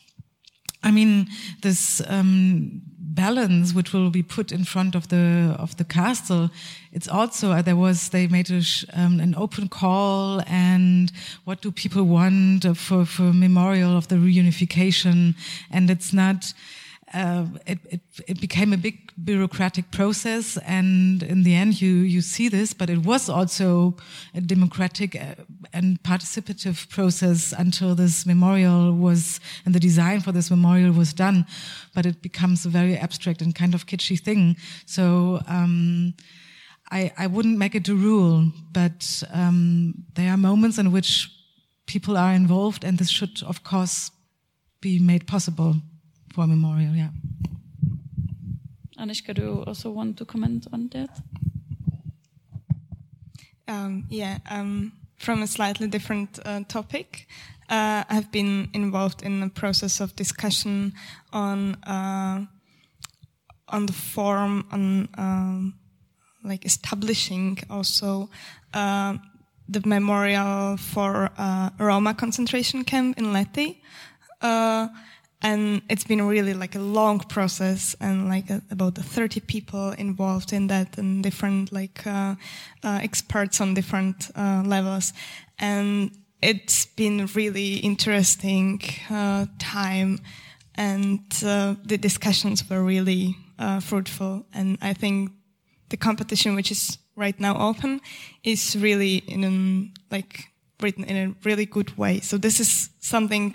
I mean, this um, balance which will be put in front of the of the castle, it's also uh, there was they made a, um, an open call and what do people want for for memorial of the reunification, and it's not uh, it, it, it, became a big bureaucratic process, and in the end, you you see this. But it was also a democratic uh, and participative process until this memorial was and the design for this memorial was done. But it becomes a very abstract and kind of kitschy thing. So. Um, I, I wouldn't make it a rule, but um, there are moments in which people are involved, and this should, of course, be made possible for memorial. Yeah. Aniška, do you also want to comment on that? Um, yeah, um, from a slightly different uh, topic. Uh, I've been involved in a process of discussion on uh, on the form on um, like establishing also uh, the memorial for uh, Roma concentration camp in Lety. And it's been really like a long process and like a, about 30 people involved in that and different like uh, uh, experts on different uh, levels. And it's been really interesting uh, time. And uh, the discussions were really uh, fruitful. And i think the competition which is right now open is really in an, like written in a really good way. So this is something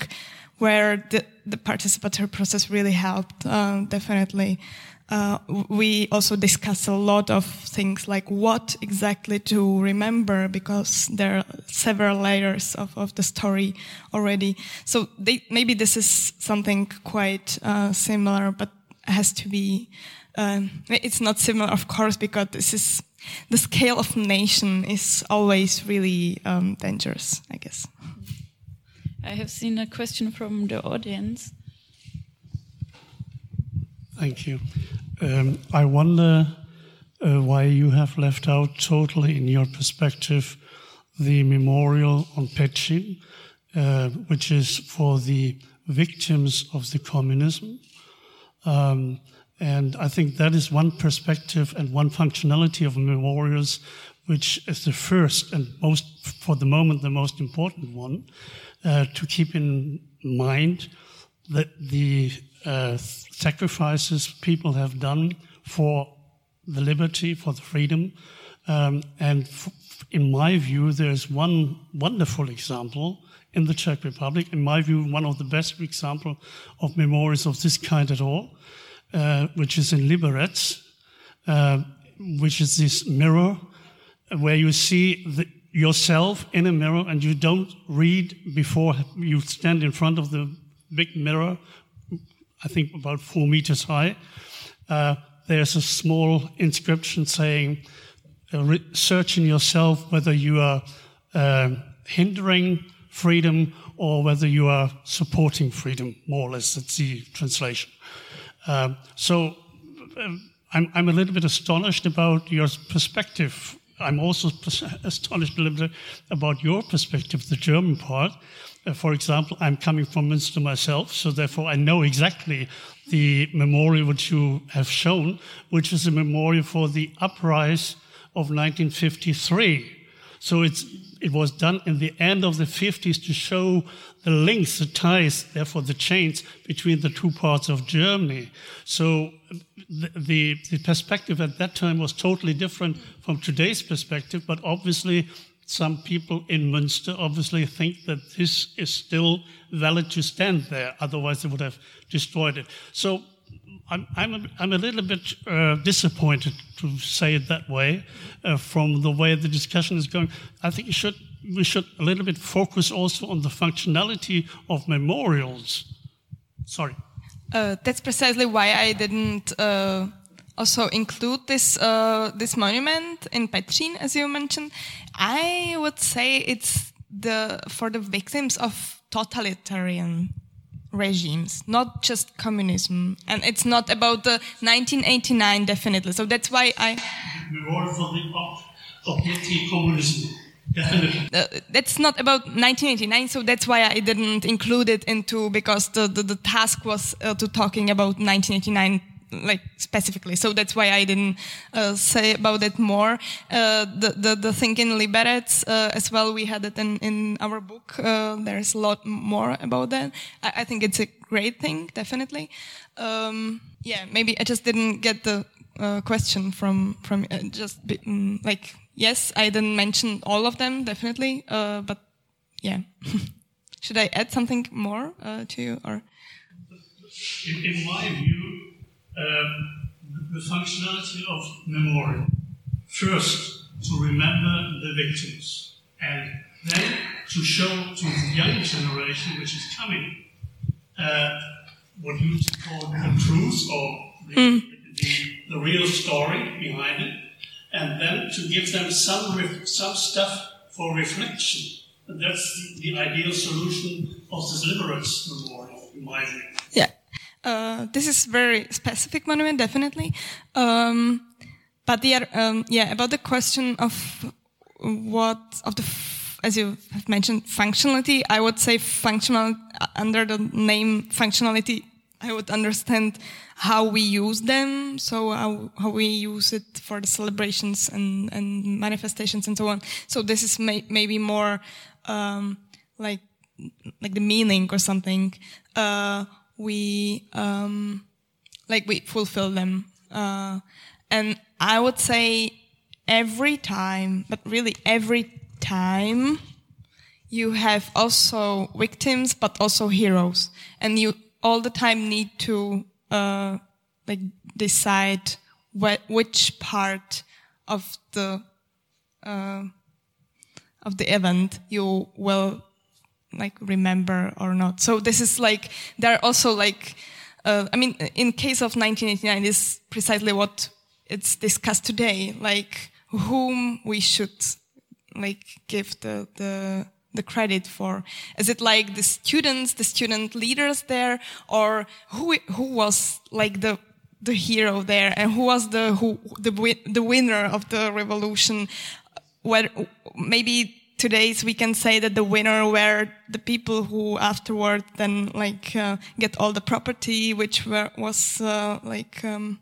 where the, the participatory process really helped, uh, definitely. uh, we also discuss a lot of things like what exactly to remember because there are several layers of, of the story already. So they, maybe this is something quite uh, similar, but has to be. Um, it's not similar, of course, because this is the scale of nation is always really um, dangerous. I guess. I have seen a question from the audience. Thank you. Um, I wonder uh, why you have left out totally, in your perspective, the memorial on Petřín, uh, which is for the victims of the communism. Um, and I think that is one perspective and one functionality of memorials, which is the first and most, for the moment, the most important one uh, to keep in mind that the uh, sacrifices people have done for the liberty, for the freedom. Um, and in my view, there's one wonderful example in the Czech Republic. In my view, one of the best example of memories of this kind at all, uh, which is in Liberec, uh, which is this mirror where you see the, yourself in a mirror and you don't read before you stand in front of the big mirror I think about four meters high. Uh, there's a small inscription saying, uh, search in yourself whether you are uh, hindering freedom or whether you are supporting freedom, more or less. That's the translation. Um, so um, I'm, I'm, a little bit astonished about your perspective. I'm also astonished a little bit about your perspective, the German part. Uh, for example, I'm coming from Münster myself, so therefore I know exactly the memorial which you have shown, which is a memorial for the uprising of 1953. So it's, it was done in the end of the 50s to show the links, the ties, therefore the chains between the two parts of Germany. So the, the, the perspective at that time was totally different from today's perspective, but obviously some people in Münster obviously think that this is still valid to stand there, otherwise, they would have destroyed it. So I'm, I'm, a, I'm a little bit uh, disappointed, to say it that way, uh, from the way the discussion is going. I think should, we should a little bit focus also on the functionality of memorials. Sorry. Uh, that's precisely why I didn't uh, also include this uh, this monument in Petřín, as you mentioned. I would say it's the for the victims of totalitarian regimes, not just communism, and it's not about the 1989 definitely. So that's why I. Definitely. Uh, that's not about 1989, so that's why I didn't include it into because the the, the task was uh, to talking about 1989 like specifically. So that's why I didn't uh, say about it more. Uh, the, the, the thing in Liberec uh, as well, we had it in, in our book. Uh, there's a lot more about that. I, I, think it's a great thing, definitely. Um, yeah, maybe I just didn't get the uh, question from from uh, just mm, like yes, I didn't mention all of them definitely, but yeah. Should I add something more to you or? In, in my view, um, the functionality of memorial. First, to remember the victims, and then to show to the young generation which is coming uh, what you call the truth or the, mm. the, the, real story behind it, and then to give them some, some stuff for reflection. And that's the, the ideal solution of this Liberec memorial, in my view. Yeah. Uh, this is very specific monument, definitely. Um, but the, um, yeah, about the question of what of the, as you have mentioned, functionality. I would say functional uh, under the name functionality. I would understand how we use them, so how, how we use it for the celebrations and, and manifestations and so on. So this is may, maybe more um, like like the meaning or something. Uh, we um, like we fulfill them. Uh, and I would say every time, but really every time, you have also victims, but also heroes, and you all the time need to uh, like decide what, which part of the uh, of the event you will like remember or not. So this is like there are also like uh, I mean in case of 1989 is precisely what it's discussed today like whom we should like give the the the credit for is it like the students the student leaders there or who who was like the the hero there and who was the who the the winner of the revolution where maybe today's we can say that the winner were the people who afterward then like uh, get all the property which were, was uh, like um,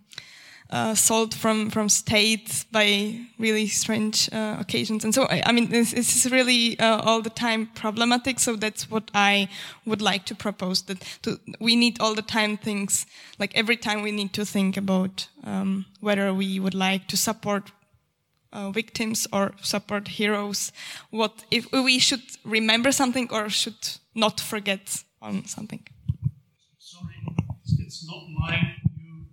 uh, sold from from states by really strange uh, occasions. And so I, I mean this, this, is really uh, all the time problematic so that's what I would like to propose that to, we need all the time things like every time we need to think about um, whether we would like to support uh, victims or support heroes? What if we should remember something or should not forget on something? Sorry, it's not my view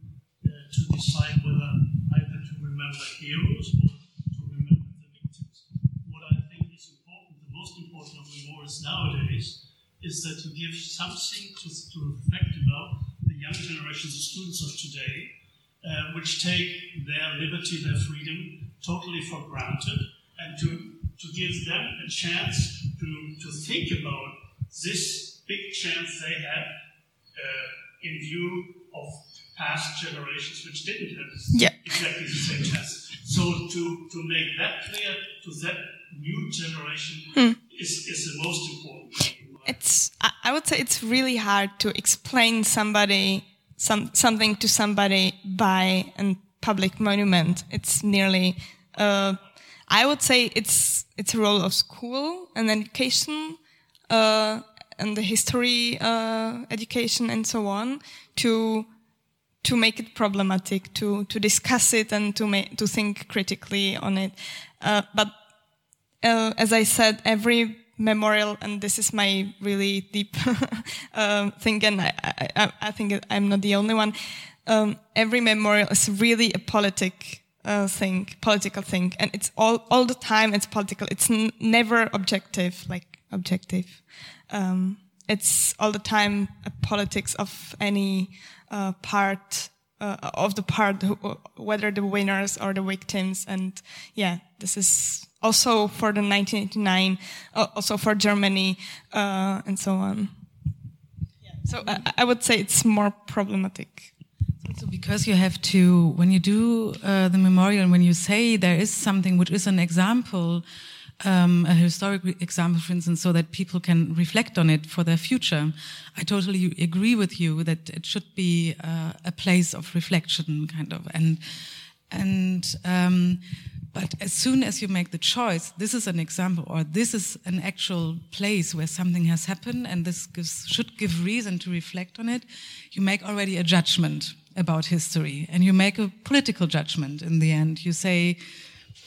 uh, to decide whether either to remember heroes or to remember the victims. What I think is important, the most important of memoirs nowadays, is that to give something to, to reflect about the young generations of students of today, uh, which take their liberty, their freedom, totally for granted and to, to give them a chance to, to think about this big chance they had uh, in view of past generations which didn't have yeah. exactly the same chance. So to, to make that clear to that new generation hmm. is, is the most important. It's, I would say it's really hard to explain somebody, some, something to somebody by a public monument. It's nearly uh, I would say it's it's a role of school and education uh, and the history uh, education and so on to to make it problematic, to to discuss it and to make to think critically on it. Uh, but uh, as I said, every memorial, and this is my really deep uh, thing, and I, I, I, think I'm not the only one. Um, every memorial is really a politic uh, thing, political thing, and it's all all the time. It's political. It's never objective, like objective. Um, it's all the time a politics of any uh, part uh, of the part, who, whether the winners or the victims. And yeah, this is also for the 1989, uh, also for Germany, uh, and so on. Yeah. So I, I would say it's more problematic. So because you have to, when you do uh, the memorial, and when you say there is something which is an example, um, a historic example, for instance, so that people can reflect on it for their future, I totally agree with you that it should be uh, a place of reflection, kind of, and and. Um, but as soon as you make the choice, this is an example, or this is an actual place where something has happened, and this gives, should give reason to reflect on it, you make already a judgment about history and you make a political judgment in the end. You say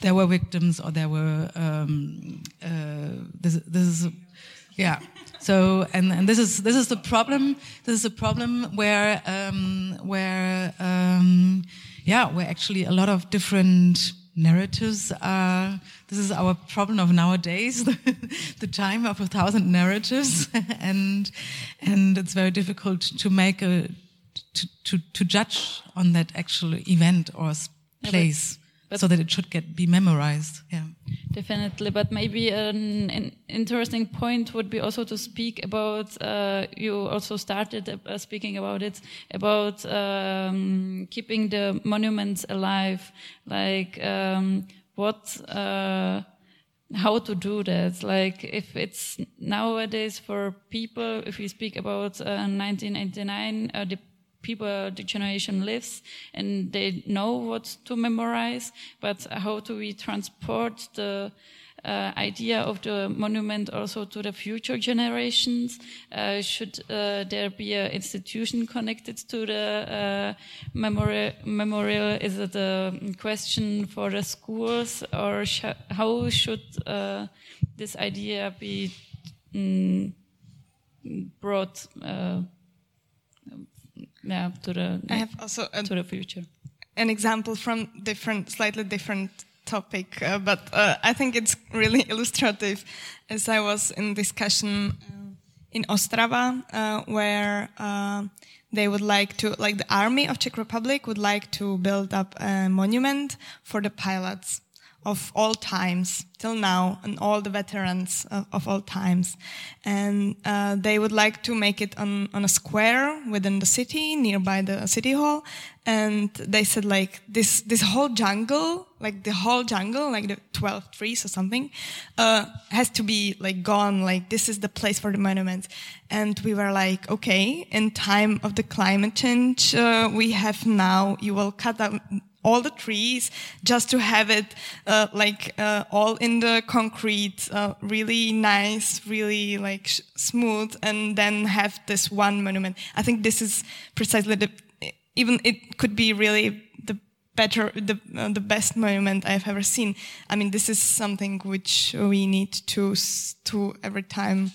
there were victims or there were, um, uh, this, this is, yeah. So, and, and this is, this is the problem, this is a problem where, um, where, um, yeah, where actually a lot of different narratives are, this is our problem of nowadays, the time of a thousand narratives. and, and it's very difficult to make a, to, to, to judge on that actual event or place. Yeah, but, so that it should get be memorized. Yeah, definitely. But maybe an, an interesting point would be also to speak about. Uh, you also started uh, speaking about it about um, keeping the monuments alive, like um, what. Uh, how to do that. Like if it's nowadays for people, if we speak about uh, 1999, uh, the people, the generation lives and they know what to memorize, but how do we transport the uh, idea of the monument also to the future generations? Uh, should uh, there be an institution connected to the uh, memorial, memorial? Is it a question for the schools, or sh how should uh, this idea be mm, brought? Yeah to the I have also a, to the future. an example from different, slightly different topic, uh, but uh, I think it's really illustrative. As I was in discussion uh, in Ostrava, uh, where uh, they would like to, like the army of Czech Republic would like to build up a monument for the pilots of all times till now and all the veterans of, of all times. And uh, they would like to make it on, on a square within the city, nearby the city hall. And they said like this, this whole jungle, like the whole jungle, like the 12 trees or something, uh, has to be like gone. Like this is the place for the monument And we were like, okay, in time of the climate change, uh, we have now, you will cut out all the trees just to have it uh, like uh, all in the concrete uh, really nice really like smooth and then have this one monument. I think this is precisely the even it could be really the better the uh, the best monument i've ever seen. I mean this is something which we need to to every time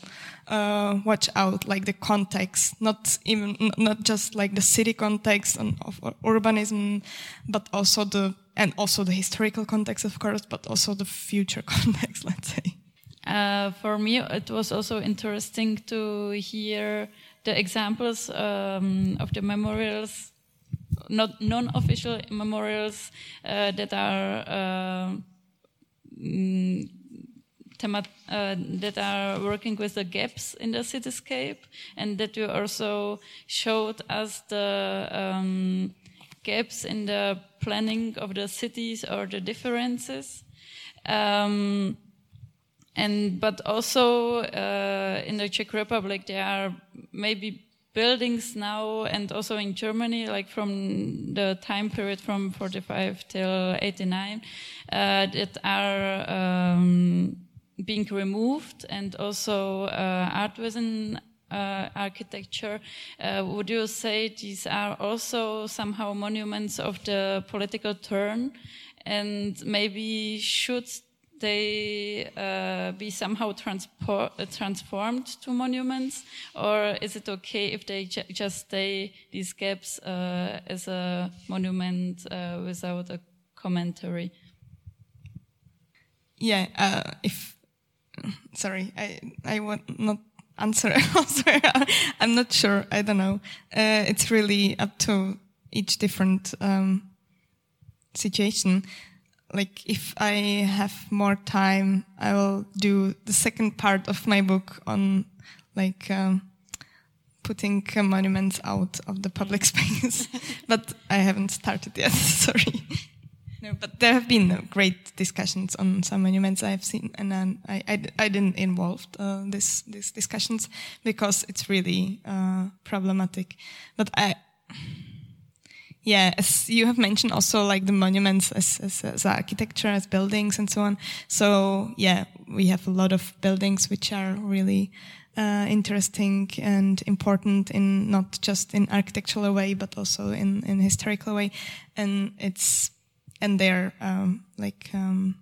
uh, watch out like the context not even not just like the city context and of urbanism but also the and also the historical context of course but also the future context let's say. Uh, for me, it was also interesting to hear the examples um, of the memorials, not non-official memorials uh, that are uh, mm, uh, that are working with the gaps in the cityscape, and that you also showed us the um, gaps in the planning of the cities or the differences. Um, and but also uh, in the Czech Republic there are maybe buildings now and also in Germany like from the time period from 45 till 89 uh, that are um, being removed and also uh, art within uh, architecture. Uh, would you say these are also somehow monuments of the political turn and maybe should they uh, be somehow transformed to monuments, or is it okay if they ju- just stay these gaps uh, as a monument uh, without a commentary? yeah if sorry i i will not answer i'm not sure i don't know. Uh, it's really up to each different um, situation. Like if i have more time i will do the second part of my book on like um, putting monuments out of the public space. But i haven't started yet sorry no, but there have been great discussions on some monuments I've seen, and then I, I, I didn't involve uh, this these discussions because it's really uh, problematic. But I, yeah, as you have mentioned, also like the monuments as, as, as architecture, as buildings, and so on. So yeah, we have a lot of buildings which are really uh, interesting and important in not just in architectural way, but also in in historical way, and it's and they're um, like um,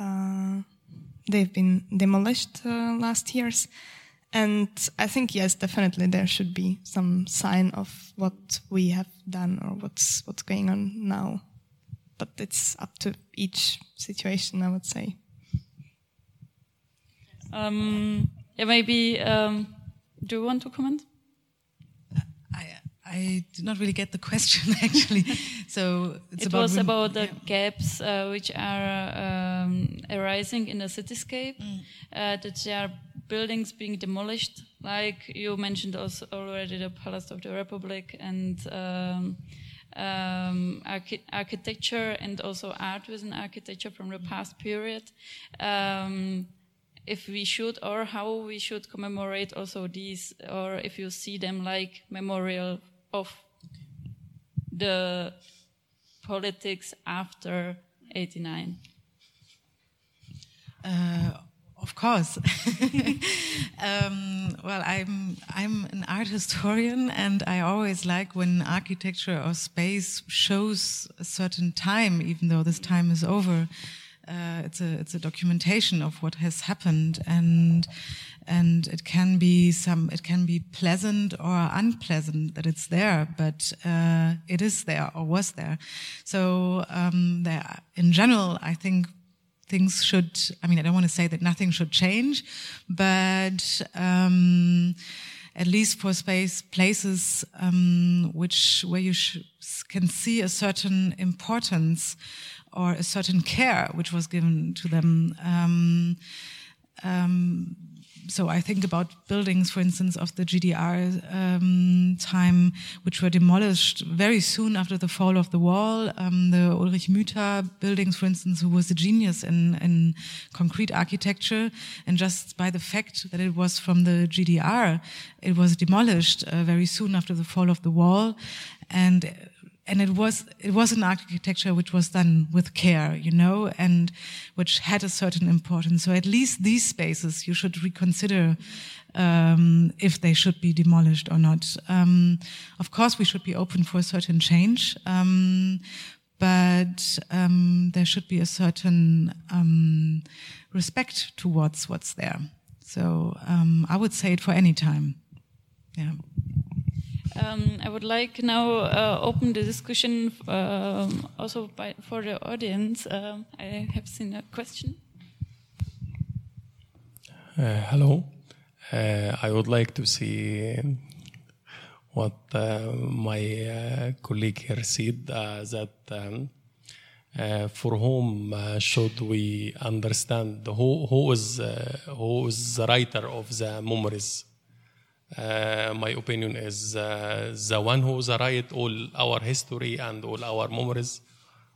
uh, they've been demolished uh, last years. And I think yes, definitely there should be some sign of what we have done or what's what's going on now. But it's up to each situation, I would say. Um, yeah, maybe. Um, do you want to comment? I, did not really get the question actually. so it's it about was about the yeah. gaps uh, which are um, arising in the cityscape. Mm. Uh, that there are buildings being demolished, like you mentioned also already the Palace of the Republic and um, um, archi- architecture and also art within architecture from the past period. Um, if we should or how we should commemorate also these, or if you see them like memorial of the politics after 89. Uh, of course. um, well, I'm I'm an art historian, and I always like when architecture or space shows a certain time, even though this time is over. Uh, it's a it's a documentation of what has happened, and and it can be some, it can be pleasant or unpleasant that it's there, but uh, it is there or was there. So um, there, in general, I think things should. I mean, I don't want to say that nothing should change, but. Um, at least for space places um, which where you can see a certain importance or a certain care which was given to them. Um, um, so I think about buildings, for instance, of the GDR um, time, which were demolished very soon after the fall of the wall. Um, the Ulrich Müther buildings, for instance, who was a genius in, in concrete architecture, and just by the fact that it was from the GDR, it was demolished uh, very soon after the fall of the wall, and and it was it was an architecture which was done with care, you know, and which had a certain importance. So at least these spaces you should reconsider um, if they should be demolished or not. Um, of course, we should be open for a certain change, um, but um, there should be a certain um, respect towards what's there. So um, I would say it for any time. Yeah. Um, I would like now uh, open the discussion um, also by, for the audience. Um, I have seen a question. Uh, hello. Uh, I would like to see what uh, my uh, colleague here said uh, that um, for whom should we understand who, who is who is the writer of the memories uh, my opinion is uh, the one who's write all our history and all our memories,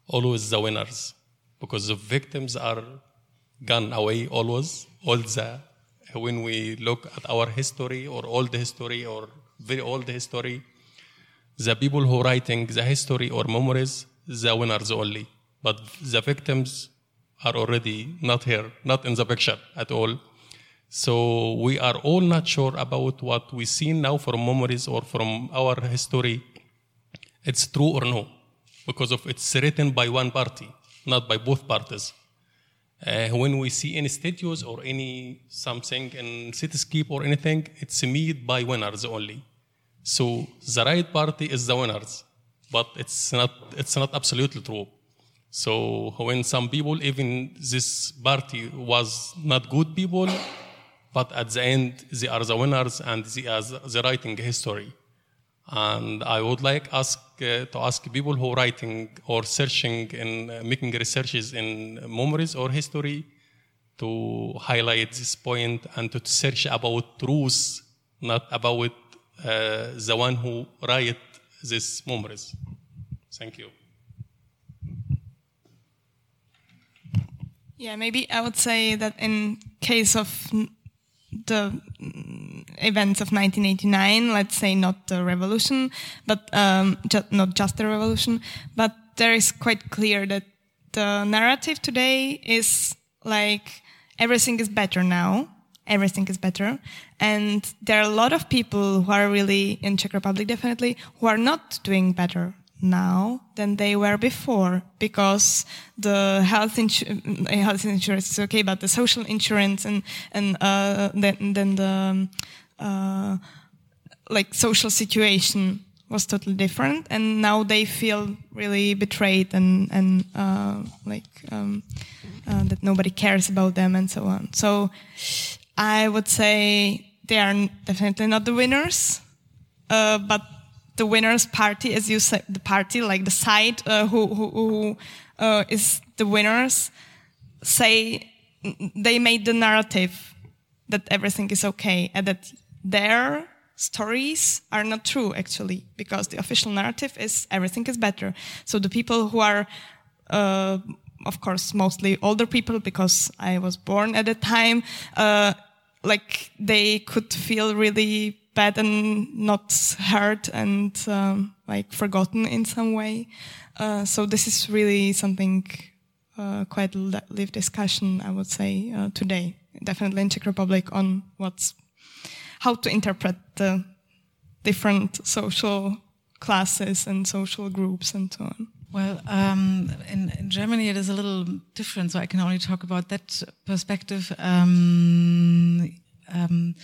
always the winners, because the victims are gone away always. All the when we look at our history or old history or very old history, the people who writing the history or memories, the winners only. But the victims are already not here, not in the picture at all. So we are all not sure about what we see now from memories or from our history. It's true or no, because of it's written by one party, not by both parties. Uh, when we see any statues or any something in cityscape or anything, it's made by winners only. So the right party is the winners, but it's not it's not absolutely true. So when some people, even this party was not good people, but at the end they are the winners and they are the writing history. And I would like ask uh, to ask people who are writing or searching and uh, making researches in memories or history to highlight this point and to search about truth, not about uh, the one who write these memories. Thank you. Yeah, maybe I would say that in case of the events of 1989, let's say not the revolution, but um, ju not just the revolution, but there is quite clear that the narrative today is like everything is better now, everything is better, and there are a lot of people who are really in Czech Republic definitely who are not doing better now than they were before because the health, insu- health insurance is okay, but the social insurance and and uh, then then the uh, like social situation was totally different, and now they feel really betrayed and and uh, like um, uh, that nobody cares about them and so on. So I would say they are definitely not the winners, uh, but the winner's party, as you said, the party, like the side uh, who, who, who uh, is the winners, say they made the narrative that everything is okay and that their stories are not true actually because the official narrative is everything is better. So the people who are, uh, of course, mostly older people because I was born at the time, uh, like they could feel really bad and not heard and um, like forgotten in some way. Uh, so this is really something uh, quite live discussion, I would say, uh, today, definitely in Czech Republic on what's how to interpret the different social classes and social groups and so on. Well, um, in, in, Germany it is a little different, so I can only talk about that perspective. Um, um,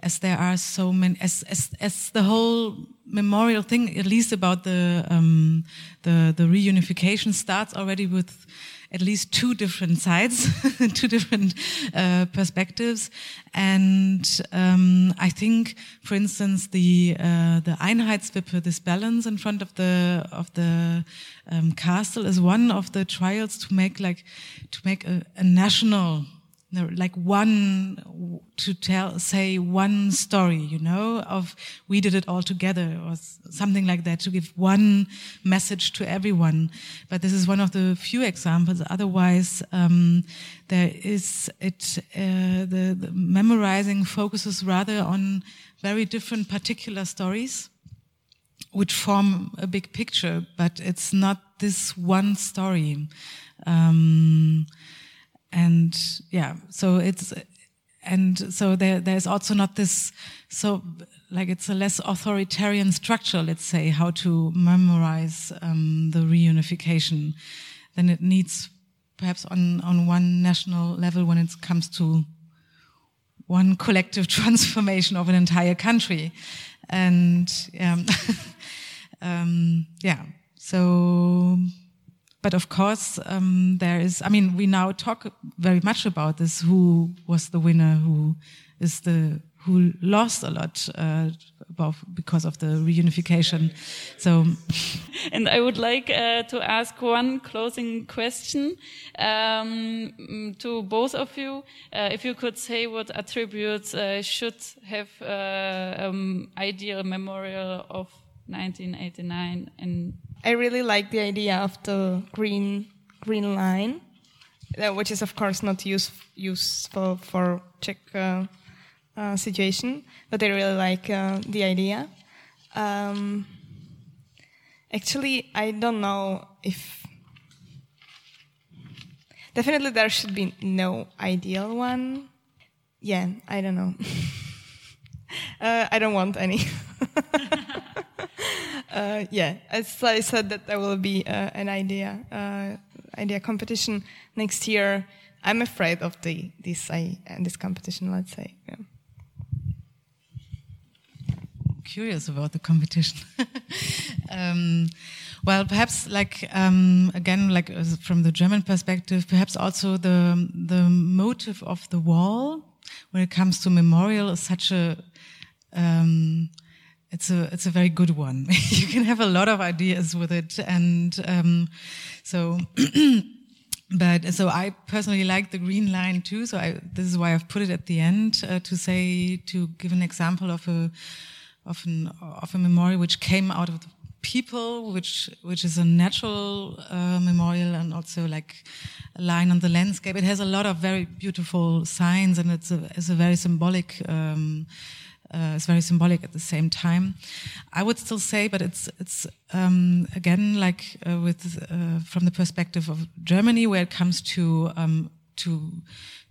as there are so many, as, as, as the whole memorial thing, at least about the, um, the, the reunification starts already with at least two different sides, two different uh, perspectives. And um, I think, for instance, the uh, the Einheitswippe, this balance in front of the of the um, castle, is one of the trials to make like to make a, a national like one to tell say one story you know of we did it all together or something like that to give one message to everyone. But this is one of the few examples. Otherwise um, there is it uh, the, the memorizing focuses rather on very different particular stories which form a big picture but it's not this one story. Um, and yeah, so it's and so there there's also not this so like it's a less authoritarian structure, let's say, how to memorize um, the reunification. than it needs perhaps on on one national level when it comes to one collective transformation of an entire country, and um, um, yeah, so but of course, um, there is, I mean, we now talk very much about this, who was the winner, who is the, who lost a lot, uh, because of the reunification. So, and I would like uh, to ask one closing question um, to both of you. Uh, if you could say what attributes uh, should have uh, um, ideal memorial of 1989 and I really like the idea of the green green line, uh, which is of course not use, useful for Czech uh, uh, situation, but I really like uh, the idea. Um, actually, I don't know if definitely there should be no ideal one. Yeah, I don't know. Uh, I don't want any. uh, yeah, as I said, that there will be uh, an idea uh, idea competition next year. I'm afraid of the this I, this competition. Let's say. Yeah. Curious about the competition. um, well, perhaps like um, again, like uh, from the German perspective, perhaps also the the motive of the wall when it comes to memorial is such a um, it's a it's a very good one. you can have a lot of ideas with it, and um, so. but so I personally like the green line too. So I, this is why I've put it at the end uh, to say to give an example of a of an of a memorial which came out of the people, which which is a natural uh, memorial and also like a line on the landscape. It has a lot of very beautiful signs and it's a it's a very symbolic. Um, uh, it's very symbolic at the same time. I would still say, but it's it's um, again like uh, with uh, from the perspective of Germany, where it comes to um, to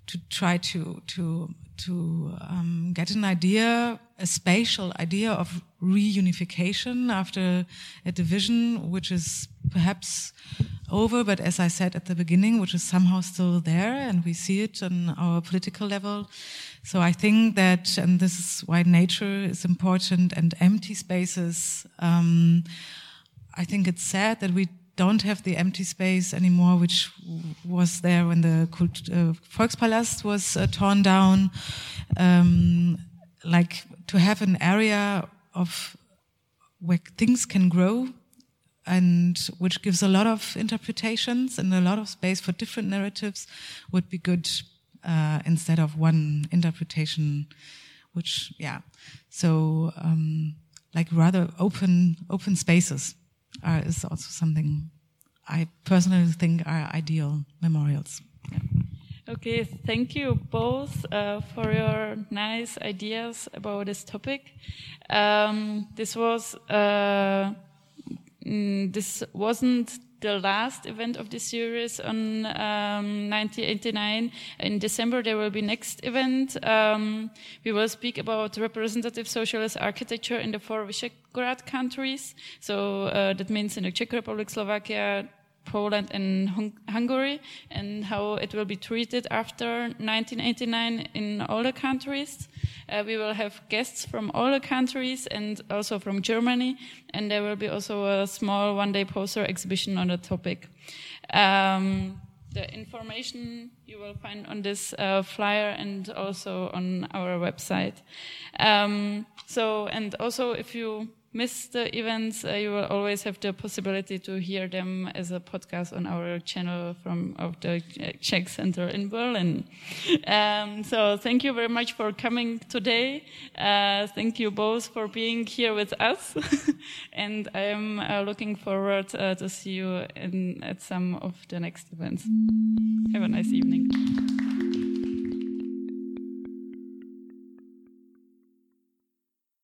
to try to to to um, get an idea, a spatial idea of reunification after a division, which is perhaps over, but as I said at the beginning, which is somehow still there, and we see it on our political level. So I think that, and this is why nature is important and empty spaces. Um, I think it's sad that we don't have the empty space anymore, which was there when the Kult uh, Volkspalast was uh, torn down. Um, like to have an area of where things can grow and which gives a lot of interpretations and a lot of space for different narratives would be good uh, instead of one interpretation, which yeah. So um, like rather open open spaces are, is also something I personally think are ideal memorials. Yeah. Okay, thank you both uh, for your nice ideas about this topic. Um, this was uh, mm, this wasn't the last event of the series on um, 1989. In December, there will be next event. Um, we will speak about representative socialist architecture in the four Visegrad countries. So uh, that means in the Czech Republic, Slovakia, Poland and Hung Hungary and how it will be treated after 1989 in all the countries. Uh, we will have guests from all the countries and also from Germany, and there will be also a small one-day poster exhibition on the topic. Um, the information you will find on this uh, flyer and also on our website. Um, so, and also if you miss the events, uh, you will always have the possibility to hear them as a podcast on our channel from of the Czech Center in Berlin. Um, so thank you very much for coming today. Uh, thank you both for being here with us, and I'm uh, looking forward uh, to see you in, at some of the next events. Have a nice evening.